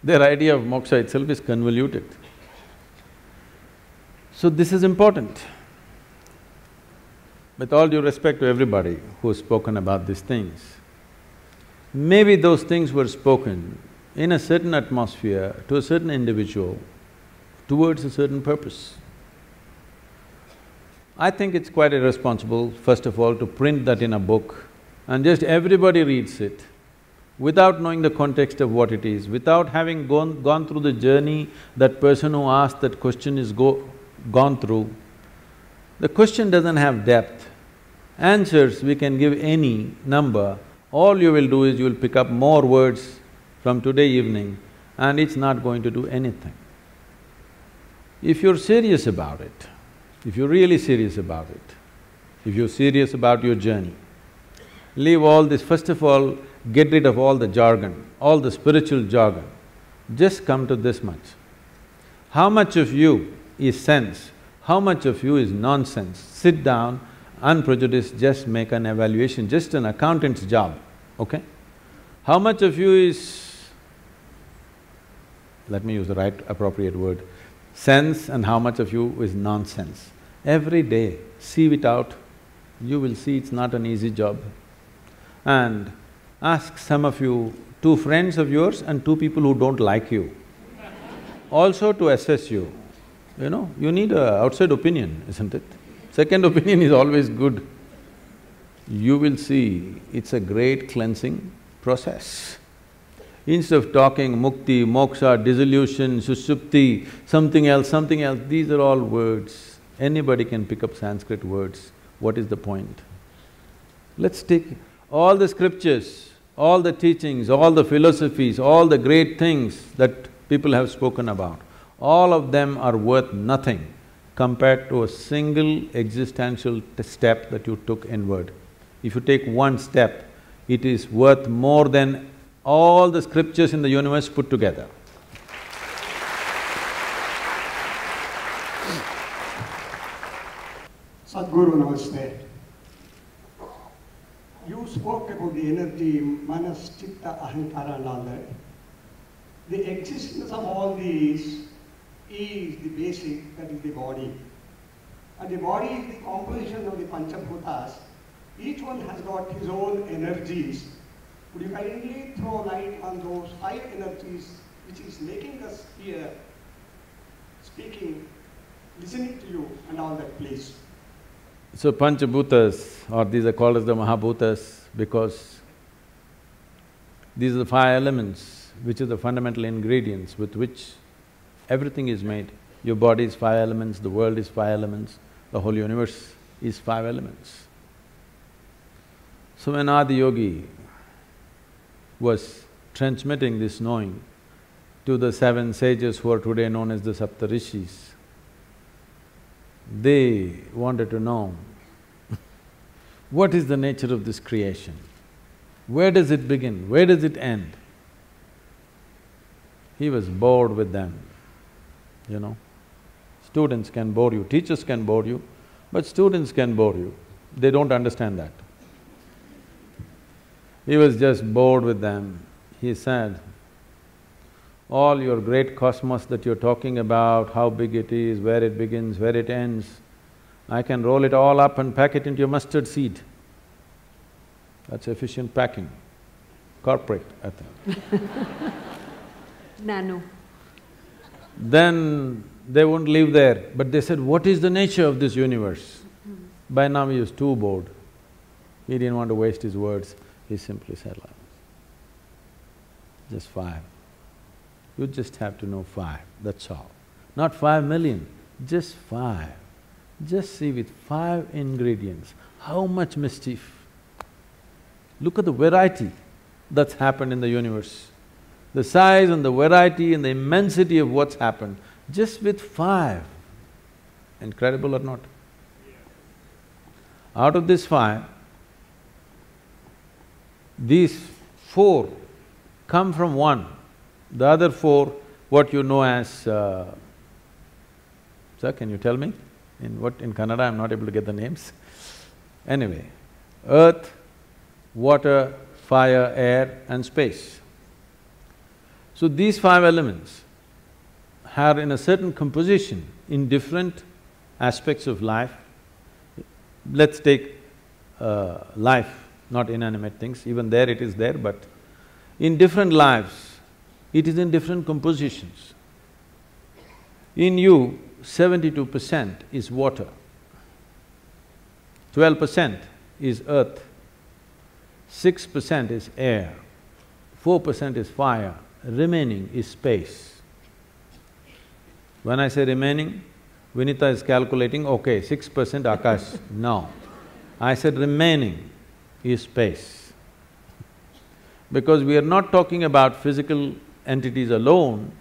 Their idea of moksha itself is convoluted. So this is important. With all due respect to everybody who has spoken about these things, maybe those things were spoken in a certain atmosphere to a certain individual towards a certain purpose. I think it's quite irresponsible, first of all, to print that in a book and just everybody reads it without knowing the context of what it is, without having gone, gone through the journey that person who asked that question is go, gone through. The question doesn't have depth. Answers, we can give any number, all you will do is you will pick up more words from today evening and it's not going to do anything. If you're serious about it, if you're really serious about it, if you're serious about your journey, leave all this, first of all, get rid of all the jargon, all the spiritual jargon. Just come to this much. How much of you is sense? How much of you is nonsense? Sit down, unprejudiced, just make an evaluation, just an accountant's job, okay? How much of you is, let me use the right appropriate word, sense and how much of you is nonsense? Every day, sieve it out, you will see it's not an easy job. And ask some of you, two friends of yours and two people who don't like you, also to assess you. You know, you need a outside opinion, isn't it? Second opinion is always good. You will see it's a great cleansing process. Instead of talking mukti, moksha, dissolution, sushupti, something else, something else, these are all words. Anybody can pick up Sanskrit words. What is the point? Let's take… All the scriptures, all the teachings, all the philosophies, all the great things that people have spoken about, all of them are worth nothing compared to a single existential step that you took inward. If you take one step, it is worth more than all the scriptures in the universe put together. Sadhguru Namaste. You spoke about the energy, manas, chitta, ahankara and all that. The existence of all these is the basic, that is the body. And the body is the composition of the Panchabhutas. Each one has got his own energies. Would you kindly throw light on those five energies which is making us here, speaking, listening to you and all that, please? So Panchabhutas, or these are called as the Mahabhutas because these are the five elements which are the fundamental ingredients with which everything is made. Your body is five elements, the world is five elements, the whole universe is five elements. So when Adiyogi was transmitting this knowing to the seven sages who are today known as the Saptarishis, they wanted to know what is the nature of this creation? Where does it begin? Where does it end? He was bored with them, you know. Students can bore you, teachers can bore you, but students can bore you. They don't understand that. He was just bored with them. He said, all your great cosmos that you're talking about, how big it is, where it begins, where it ends, I can roll it all up and pack it into a mustard seed. That's efficient packing, corporate, I think. Nano. Then they won't live there, but they said, what is the nature of this universe? Mm-hmm. By now he was too bored. He didn't want to waste his words, he simply said like, just five. You just have to know five, that's all. Not five million, just five. Just see with five ingredients, how much mischief. Look at the variety that's happened in the universe. The size and the variety and the immensity of what's happened, just with five. Incredible or not? Out of this five, these four come from one. The other four, what you know as… Uh, sir, can you tell me? In what… in Kannada I'm not able to get the names. Anyway, earth, water, fire, air and space. So these five elements are in a certain composition in different aspects of life. Let's take uh, life, not inanimate things, even there it is there, but in different lives, it is in different compositions. In you, seventy-two percent is water, twelve percent is earth, six percent is air, four percent is fire, remaining is space. When I say remaining, Vinita is calculating, okay, six percent Akash, no. I said remaining is space. Because we are not talking about physical entities alone,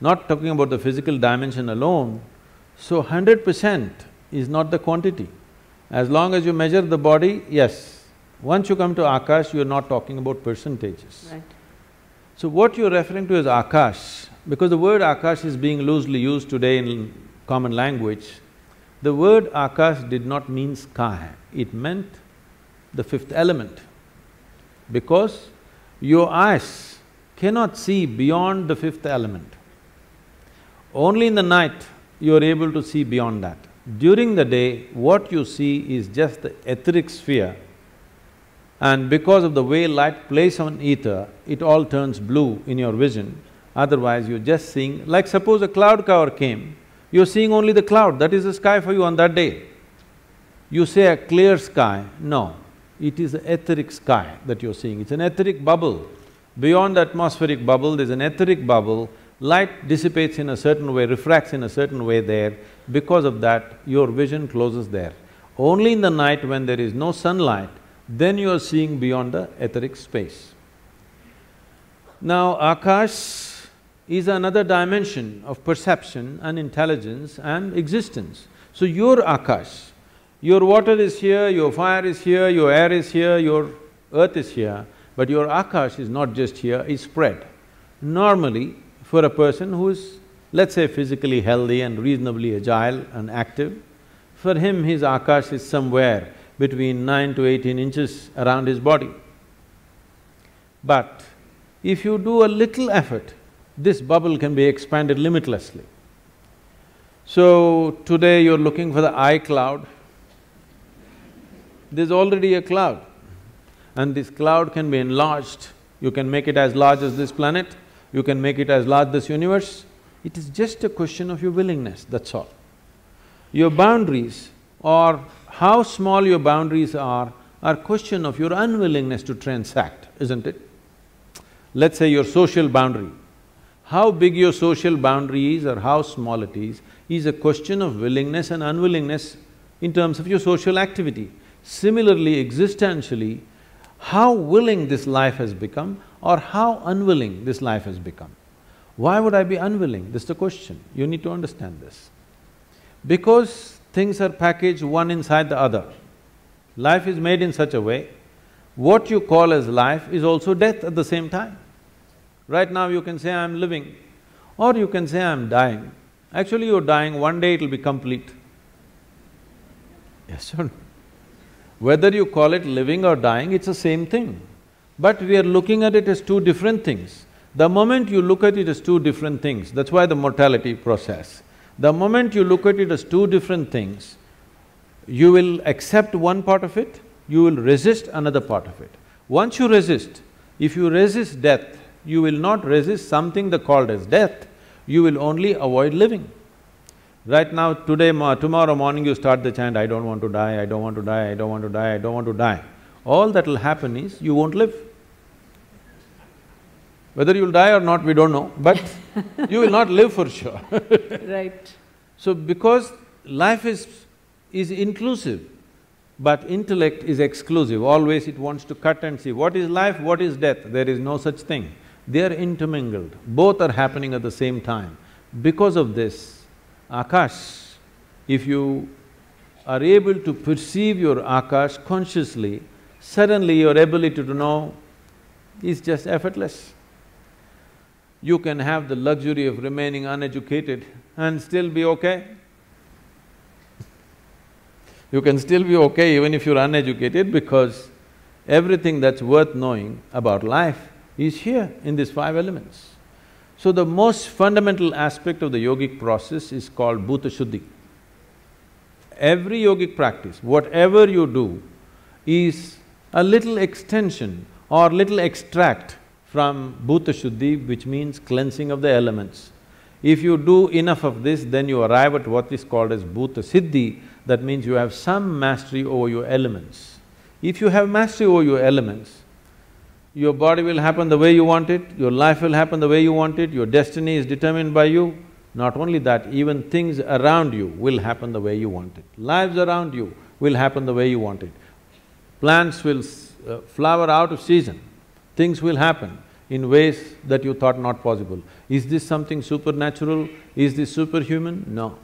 not talking about the physical dimension alone, so hundred percent is not the quantity. As long as you measure the body, yes. Once you come to Akash, you're not talking about percentages. Right. So what you're referring to as Akash, because the word Akash is being loosely used today in common language, the word Akash did not mean sky, it meant the fifth element. Because your eyes cannot see beyond the fifth element. Only in the night you are able to see beyond that. During the day, what you see is just the etheric sphere and because of the way light plays on ether, it all turns blue in your vision. Otherwise, you're just seeing… like suppose a cloud cover came, you're seeing only the cloud, that is the sky for you on that day. You say a clear sky, no, it is the etheric sky that you're seeing, it's an etheric bubble. Beyond the atmospheric bubble, there's an etheric bubble, light dissipates in a certain way, refracts in a certain way there, because of that, your vision closes there. Only in the night when there is no sunlight, then you are seeing beyond the etheric space. Now, Akash is another dimension of perception and intelligence and existence. So your Akash, your water is here, your fire is here, your air is here, your earth is here, but your Akash is not just here, it's spread. Normally, for a person who is, let's say, physically healthy and reasonably agile and active, for him his Akash is somewhere between nine to eighteen inches around his body. But if you do a little effort, this bubble can be expanded limitlessly. So, today you're looking for the iCloud, there's already a cloud and this cloud can be enlarged. You can make it as large as this planet, you can make it as large as this universe. It is just a question of your willingness, that's all. Your boundaries or how small your boundaries are, are question of your unwillingness to transact, isn't it? Let's say your social boundary. How big your social boundary is or how small it is, is a question of willingness and unwillingness in terms of your social activity. Similarly, existentially, how willing this life has become or how unwilling this life has become. Why would I be unwilling? This is the question. You need to understand this. Because things are packaged one inside the other. Life is made in such a way, what you call as life is also death at the same time. Right now you can say, I'm living, or you can say, I'm dying. Actually, you're dying, one day it'll be complete. Yes or no? Whether you call it living or dying, it's the same thing. But we are looking at it as two different things. The moment you look at it as two different things, that's why the mortality process. The moment you look at it as two different things, you will accept one part of it, you will resist another part of it. Once you resist, if you resist death, you will not resist something that called as death, you will only avoid living. Right now, today, tomorrow morning you start the chant, I don't want to die, I don't want to die, I don't want to die, I don't want to die. All that will happen is you won't live. Whether you'll die or not, we don't know, but you will not live for sure Right. So because life is… is inclusive, but intellect is exclusive, always it wants to cut and see what is life, what is death, there is no such thing. They are intermingled, both are happening at the same time. Because of this, Akash, if you are able to perceive your Akash consciously, suddenly your ability to know is just effortless. You can have the luxury of remaining uneducated and still be okay. you can still be okay even if you're uneducated because everything that's worth knowing about life is here in these five elements. So the most fundamental aspect of the yogic process is called bhuta shuddhi. Every yogic practice, whatever you do, is a little extension or little extract from bhuta shuddhi, which means cleansing of the elements. If you do enough of this, then you arrive at what is called as bhuta siddhi, that means you have some mastery over your elements. If you have mastery over your elements, your body will happen the way you want it, your life will happen the way you want it, your destiny is determined by you. Not only that, even things around you will happen the way you want it. Lives around you will happen the way you want it. Plants will uh, flower out of season, things will happen in ways that you thought not possible. Is this something supernatural? Is this superhuman? No.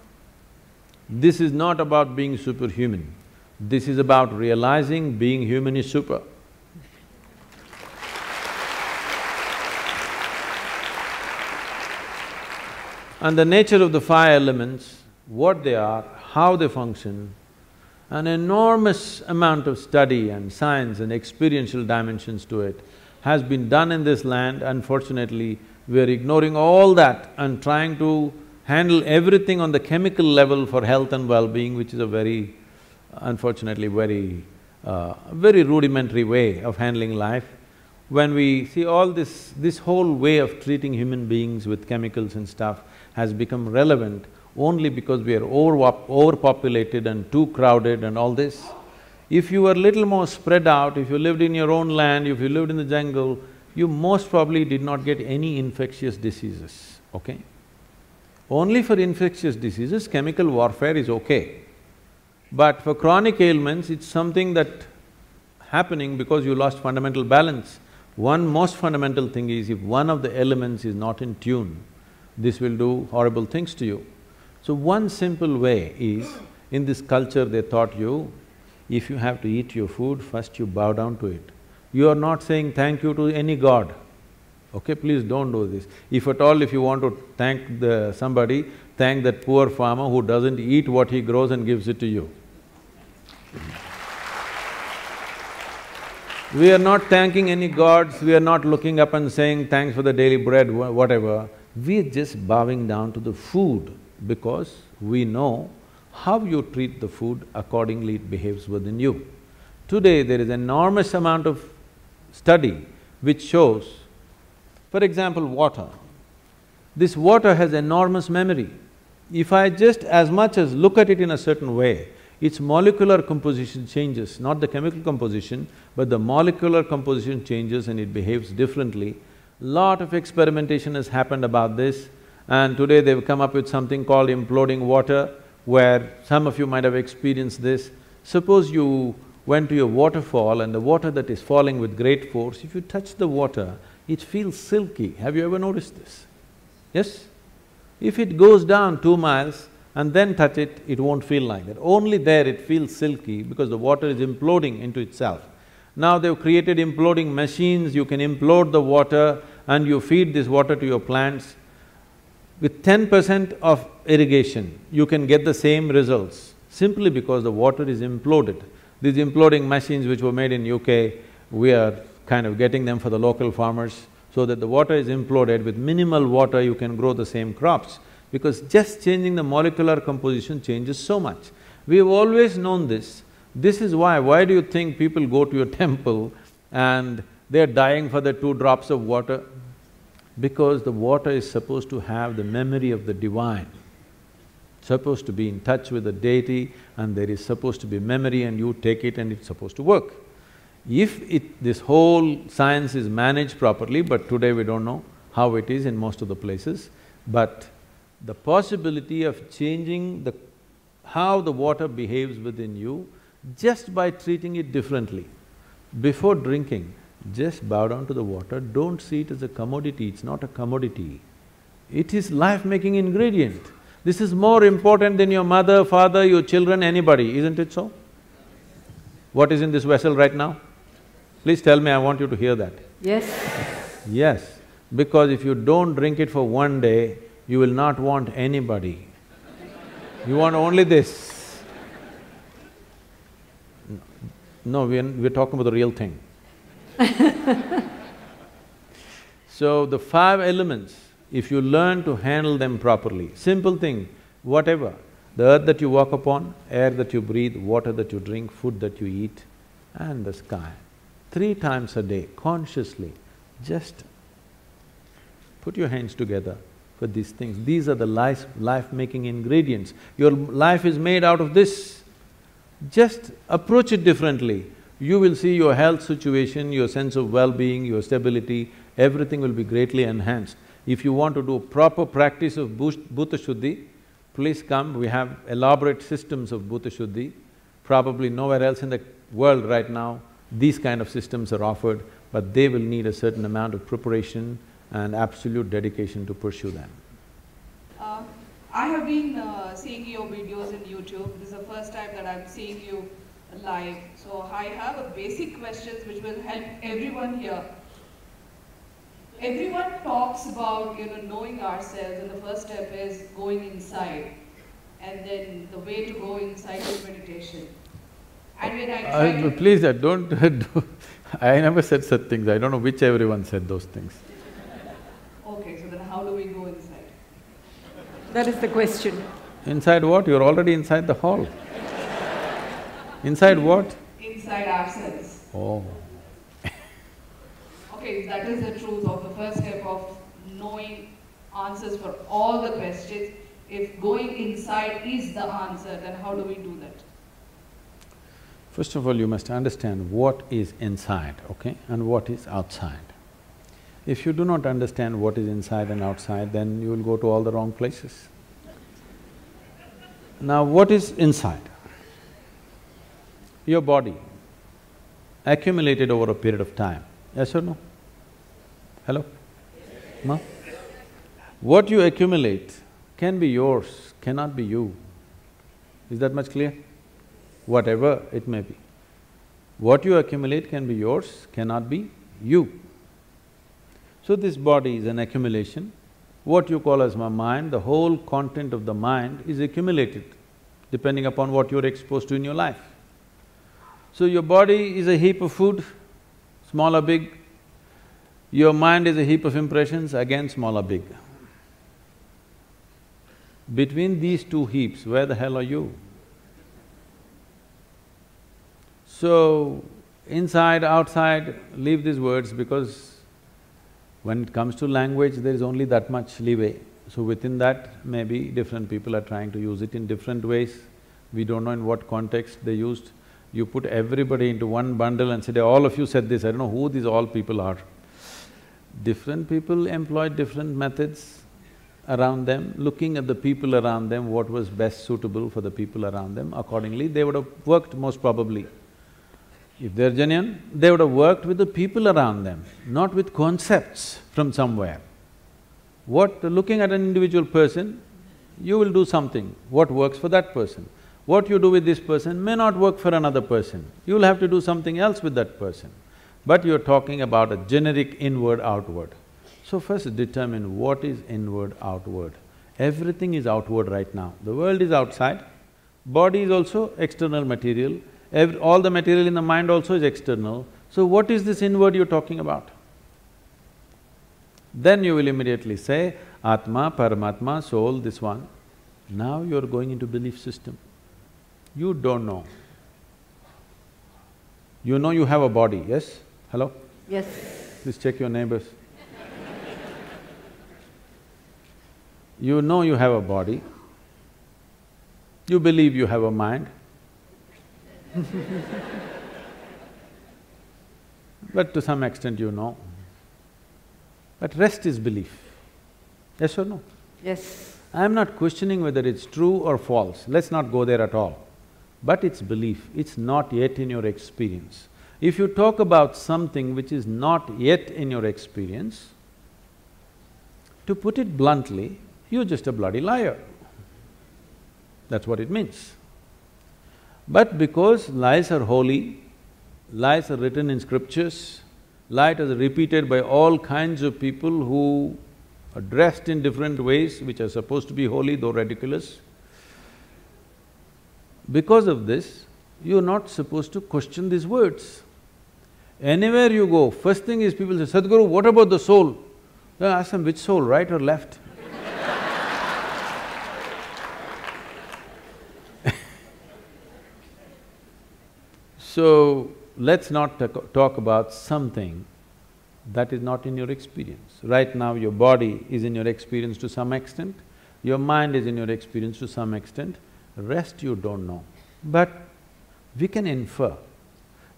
This is not about being superhuman. This is about realizing being human is super. And the nature of the five elements, what they are, how they function, an enormous amount of study and science and experiential dimensions to it has been done in this land. Unfortunately, we are ignoring all that and trying to handle everything on the chemical level for health and well-being, which is a very, unfortunately, very, uh, very rudimentary way of handling life. When we see all this… this whole way of treating human beings with chemicals and stuff, has become relevant only because we are over overpopulated and too crowded and all this. If you were little more spread out, if you lived in your own land, if you lived in the jungle, you most probably did not get any infectious diseases, okay? Only for infectious diseases, chemical warfare is okay. But for chronic ailments, it's something that happening because you lost fundamental balance. One most fundamental thing is if one of the elements is not in tune, this will do horrible things to you. So one simple way is, in this culture they taught you, if you have to eat your food, first you bow down to it. You are not saying thank you to any god, okay? Please don't do this. If at all if you want to thank the… somebody, thank that poor farmer who doesn't eat what he grows and gives it to you. We are not thanking any gods, we are not looking up and saying thanks for the daily bread, whatever. We are just bowing down to the food because we know how you treat the food, accordingly it behaves within you. Today there is enormous amount of study which shows, for example, water. This water has enormous memory. If I just as much as look at it in a certain way, its molecular composition changes, not the chemical composition, but the molecular composition changes and it behaves differently. Lot of experimentation has happened about this and today they've come up with something called imploding water, where some of you might have experienced this. Suppose you went to your waterfall and the water that is falling with great force, if you touch the water, it feels silky. Have you ever noticed this? Yes? If it goes down two miles, and then touch it, it won't feel like that. Only there it feels silky because the water is imploding into itself. Now they've created imploding machines, you can implode the water and you feed this water to your plants. With ten percent of irrigation, you can get the same results simply because the water is imploded. These imploding machines which were made in UK, we are kind of getting them for the local farmers so that the water is imploded, with minimal water you can grow the same crops because just changing the molecular composition changes so much. We've always known this. This is why, why do you think people go to your temple and they're dying for the two drops of water? Because the water is supposed to have the memory of the divine, supposed to be in touch with the deity and there is supposed to be memory and you take it and it's supposed to work. If it… this whole science is managed properly, but today we don't know how it is in most of the places, but the possibility of changing the… how the water behaves within you just by treating it differently. Before drinking, just bow down to the water, don't see it as a commodity, it's not a commodity. It is life-making ingredient. This is more important than your mother, father, your children, anybody, isn't it so? What is in this vessel right now? Please tell me, I want you to hear that. Yes. Yes, because if you don't drink it for one day, you will not want anybody. You want only this. No, we're, we're talking about the real thing. so, the five elements, if you learn to handle them properly, simple thing, whatever, the earth that you walk upon, air that you breathe, water that you drink, food that you eat, and the sky. Three times a day, consciously, just put your hands together, for these things. These are the life… life-making ingredients. Your life is made out of this. Just approach it differently. You will see your health situation, your sense of well-being, your stability, everything will be greatly enhanced. If you want to do proper practice of Bhuta Shuddhi, please come, we have elaborate systems of Bhuta Shuddhi. Probably nowhere else in the world right now, these kind of systems are offered, but they will need a certain amount of preparation and absolute dedication to pursue them. Uh, I have been uh, seeing your videos in YouTube. This is the first time that I'm seeing you live. So I have a basic questions which will help everyone here. Everyone talks about you know knowing ourselves and the first step is going inside and then the way to go inside is meditation. And when I uh, Please, uh, don't do, I never said such things. I don't know which everyone said those things. Okay, so then how do we go inside? That is the question. Inside what? You're already inside the hall. Inside what? Inside ourselves. Oh. okay, that is the truth of the first step of knowing answers for all the questions. If going inside is the answer, then how do we do that? First of all, you must understand what is inside, okay, and what is outside. If you do not understand what is inside and outside, then you will go to all the wrong places. Now, what is inside? Your body. accumulated over a period of time. Yes or no? Hello? No? What you accumulate can be yours, cannot be you. Is that much clear? Whatever it may be. What you accumulate can be yours, cannot be you. So this body is an accumulation. What you call as my mind, the whole content of the mind is accumulated depending upon what you're exposed to in your life. So your body is a heap of food, small or big. Your mind is a heap of impressions, again small or big. Between these two heaps, where the hell are you? So, inside, outside, leave these words because when it comes to language, there is only that much leeway. So within that, maybe different people are trying to use it in different ways. We don't know in what context they used. You put everybody into one bundle and said, all of you said this, I don't know who these all people are. Different people employed different methods around them, looking at the people around them, what was best suitable for the people around them, accordingly they would have worked most probably. If they're genuine, they would have worked with the people around them, not with concepts from somewhere. What… looking at an individual person, you will do something, what works for that person. What you do with this person may not work for another person, you will have to do something else with that person. But you're talking about a generic inward-outward. So first determine what is inward-outward. Everything is outward right now. The world is outside, body is also external material, Every, all the material in the mind also is external. So what is this inward you're talking about? Then you will immediately say, Atma, Paramatma, soul, this one. Now you're going into belief system. You don't know. You know you have a body, yes? Hello? Yes. Please check your neighbors. you know you have a body. You believe you have a mind. but to some extent you know. But rest is belief. Yes or no? Yes. I'm not questioning whether it's true or false, let's not go there at all. But it's belief, it's not yet in your experience. If you talk about something which is not yet in your experience, to put it bluntly, you're just a bloody liar. That's what it means. But because lies are holy, lies are written in scriptures, lies are repeated by all kinds of people who are dressed in different ways which are supposed to be holy though ridiculous. Because of this, you're not supposed to question these words. Anywhere you go, first thing is people say, Sadhguru, what about the soul? Then ask them, which soul, right or left? So, let's not talk about something that is not in your experience. Right now, your body is in your experience to some extent, your mind is in your experience to some extent, rest you don't know. But we can infer.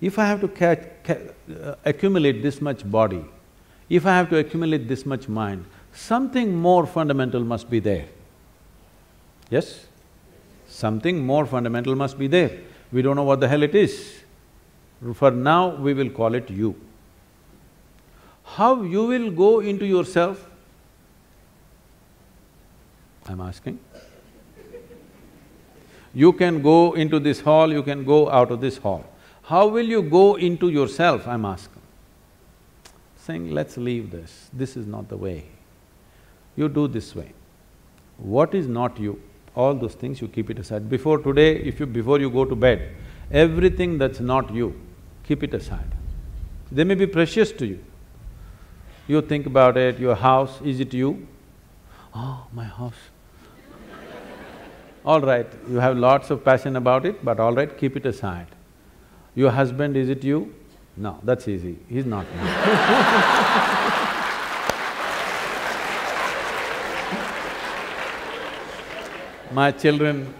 If I have to uh, accumulate this much body, if I have to accumulate this much mind, something more fundamental must be there. Yes? Something more fundamental must be there. We don't know what the hell it is. For now, we will call it you. How you will go into yourself? I'm asking. You can go into this hall, you can go out of this hall. How will you go into yourself, I'm asking? Saying, let's leave this, this is not the way. You do this way. What is not you, all those things you keep it aside. Before today, if you… before you go to bed, everything that's not you, keep it aside. They may be precious to you. You think about it, your house, is it you? Oh, my house. All right, you have lots of passion about it, but all right, keep it aside. Your husband, is it you? No, that's easy, he's not me. my children,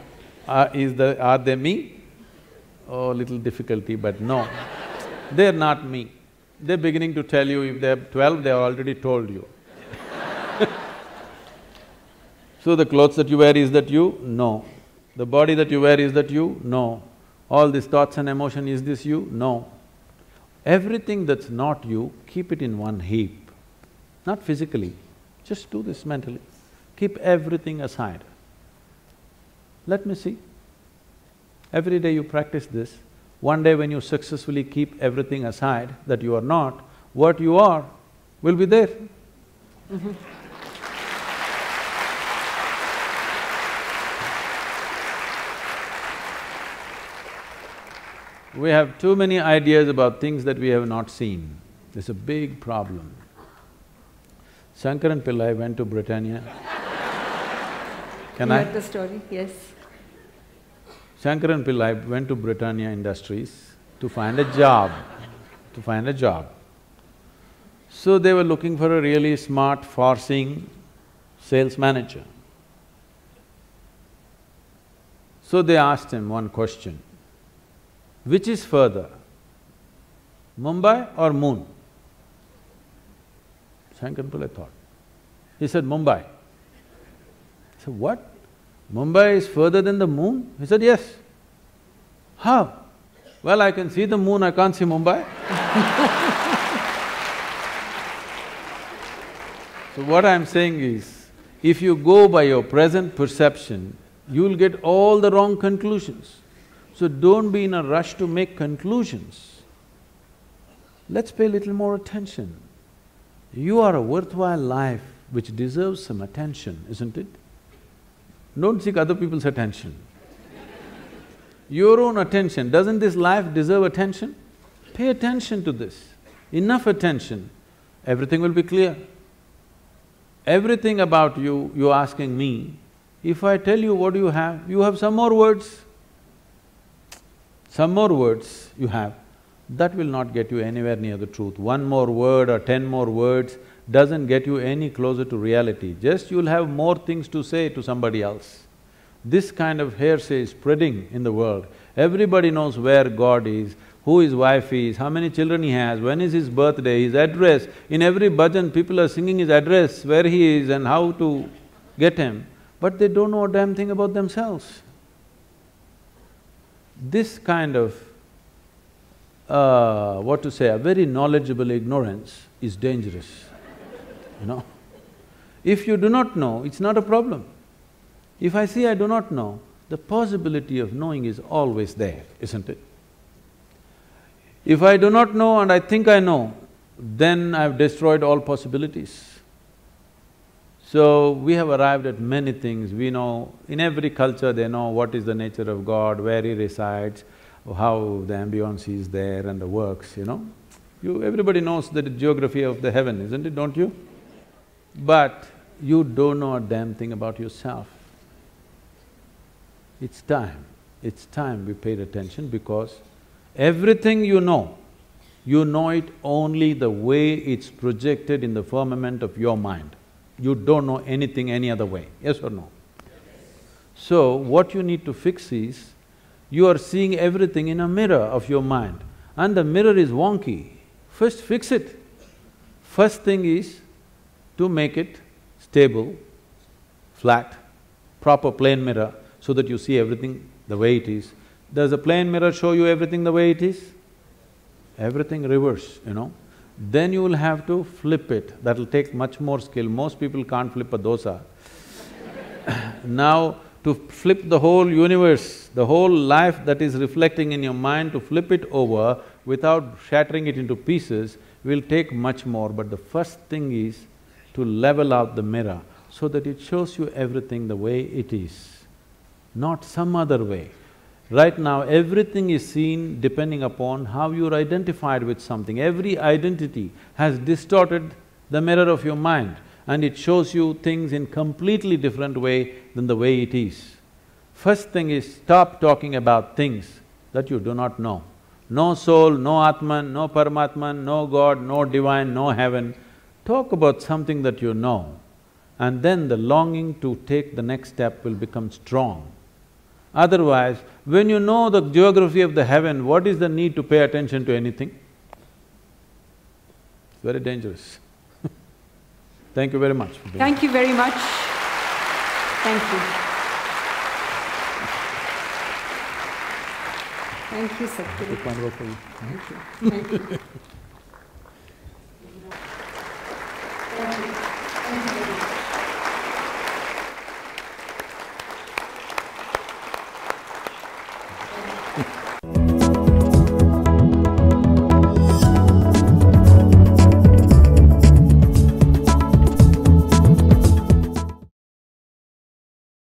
are, is the… are they me? Oh, little difficulty, but no. They're not me. They're beginning to tell you if they're twelve, they have already told you. So the clothes that you wear, is that you? No. The body that you wear, is that you? No. All these thoughts and emotion, is this you? No. Everything that's not you, keep it in one heap. Not physically, just do this mentally. Keep everything aside. Let me see. Every day you practice this, one day when you successfully keep everything aside that you are not, what you are will be there. We have too many ideas about things that we have not seen. It's a big problem. Shankaran Pillai went to Britannia. Can you I? the story, yes. Shankaran Pillai went to Britannia Industries to find a job, to find a job. So they were looking for a really smart, far-seeing sales manager. So they asked him one question, which is further, Mumbai or moon? Shankaran Pillai thought. He said, Mumbai. He said, what? Mumbai is further than the moon? He said, yes. How? Well, I can see the moon, I can't see Mumbai. so what I'm saying is, if you go by your present perception, you'll get all the wrong conclusions. So don't be in a rush to make conclusions. Let's pay a little more attention. You are a worthwhile life which deserves some attention, isn't it? Don't seek other people's attention. Your own attention, doesn't this life deserve attention? Pay attention to this, enough attention, everything will be clear. Everything about you, you're asking me, if I tell you what you have, you have some more words. Some more words you have, that will not get you anywhere near the truth. One more word or ten more words doesn't get you any closer to reality, just you'll have more things to say to somebody else. This kind of hearsay is spreading in the world. Everybody knows where God is, who his wife is, how many children he has, when is his birthday, his address. In every bhajan, people are singing his address, where he is and how to get him, but they don't know a damn thing about themselves. This kind of, uh, what to say, a very knowledgeable ignorance is dangerous, you know. If you do not know, it's not a problem. If I say I do not know, the possibility of knowing is always there, isn't it? If I do not know and I think I know, then I've destroyed all possibilities. So, we have arrived at many things, we know, in every culture they know what is the nature of God, where He resides, how the ambience is there and the works, you know. You… everybody knows the geography of the heaven, isn't it, don't you? But you don't know a damn thing about yourself. It's time, it's time we paid attention because everything you know, you know it only the way it's projected in the firmament of your mind. You don't know anything any other way, yes or no? So, what you need to fix is, you are seeing everything in a mirror of your mind and the mirror is wonky. First fix it. First thing is to make it stable, flat, proper plane mirror so that you see everything the way it is. Does a plane mirror show you everything the way it is? Everything reverse, you know. Then you will have to flip it, that'll take much more skill, most people can't flip a dosa. now, to flip the whole universe, the whole life that is reflecting in your mind, to flip it over without shattering it into pieces will take much more, but the first thing is to level out the mirror so that it shows you everything the way it is, not some other way. Right now, everything is seen depending upon how you're identified with something. Every identity has distorted the mirror of your mind and it shows you things in completely different way than the way it is. First thing is stop talking about things that you do not know. No soul, no Atman, no Paramatman, no God, no divine, no heaven. Talk about something that you know and then the longing to take the next step will become strong. Otherwise, when you know the geography of the heaven, what is the need to pay attention to anything? It's very dangerous. Thank you very much Thank you very much. Thank you. Thank you, Sadhguru. Take one more for you. Thank you. Thank you. Thank you.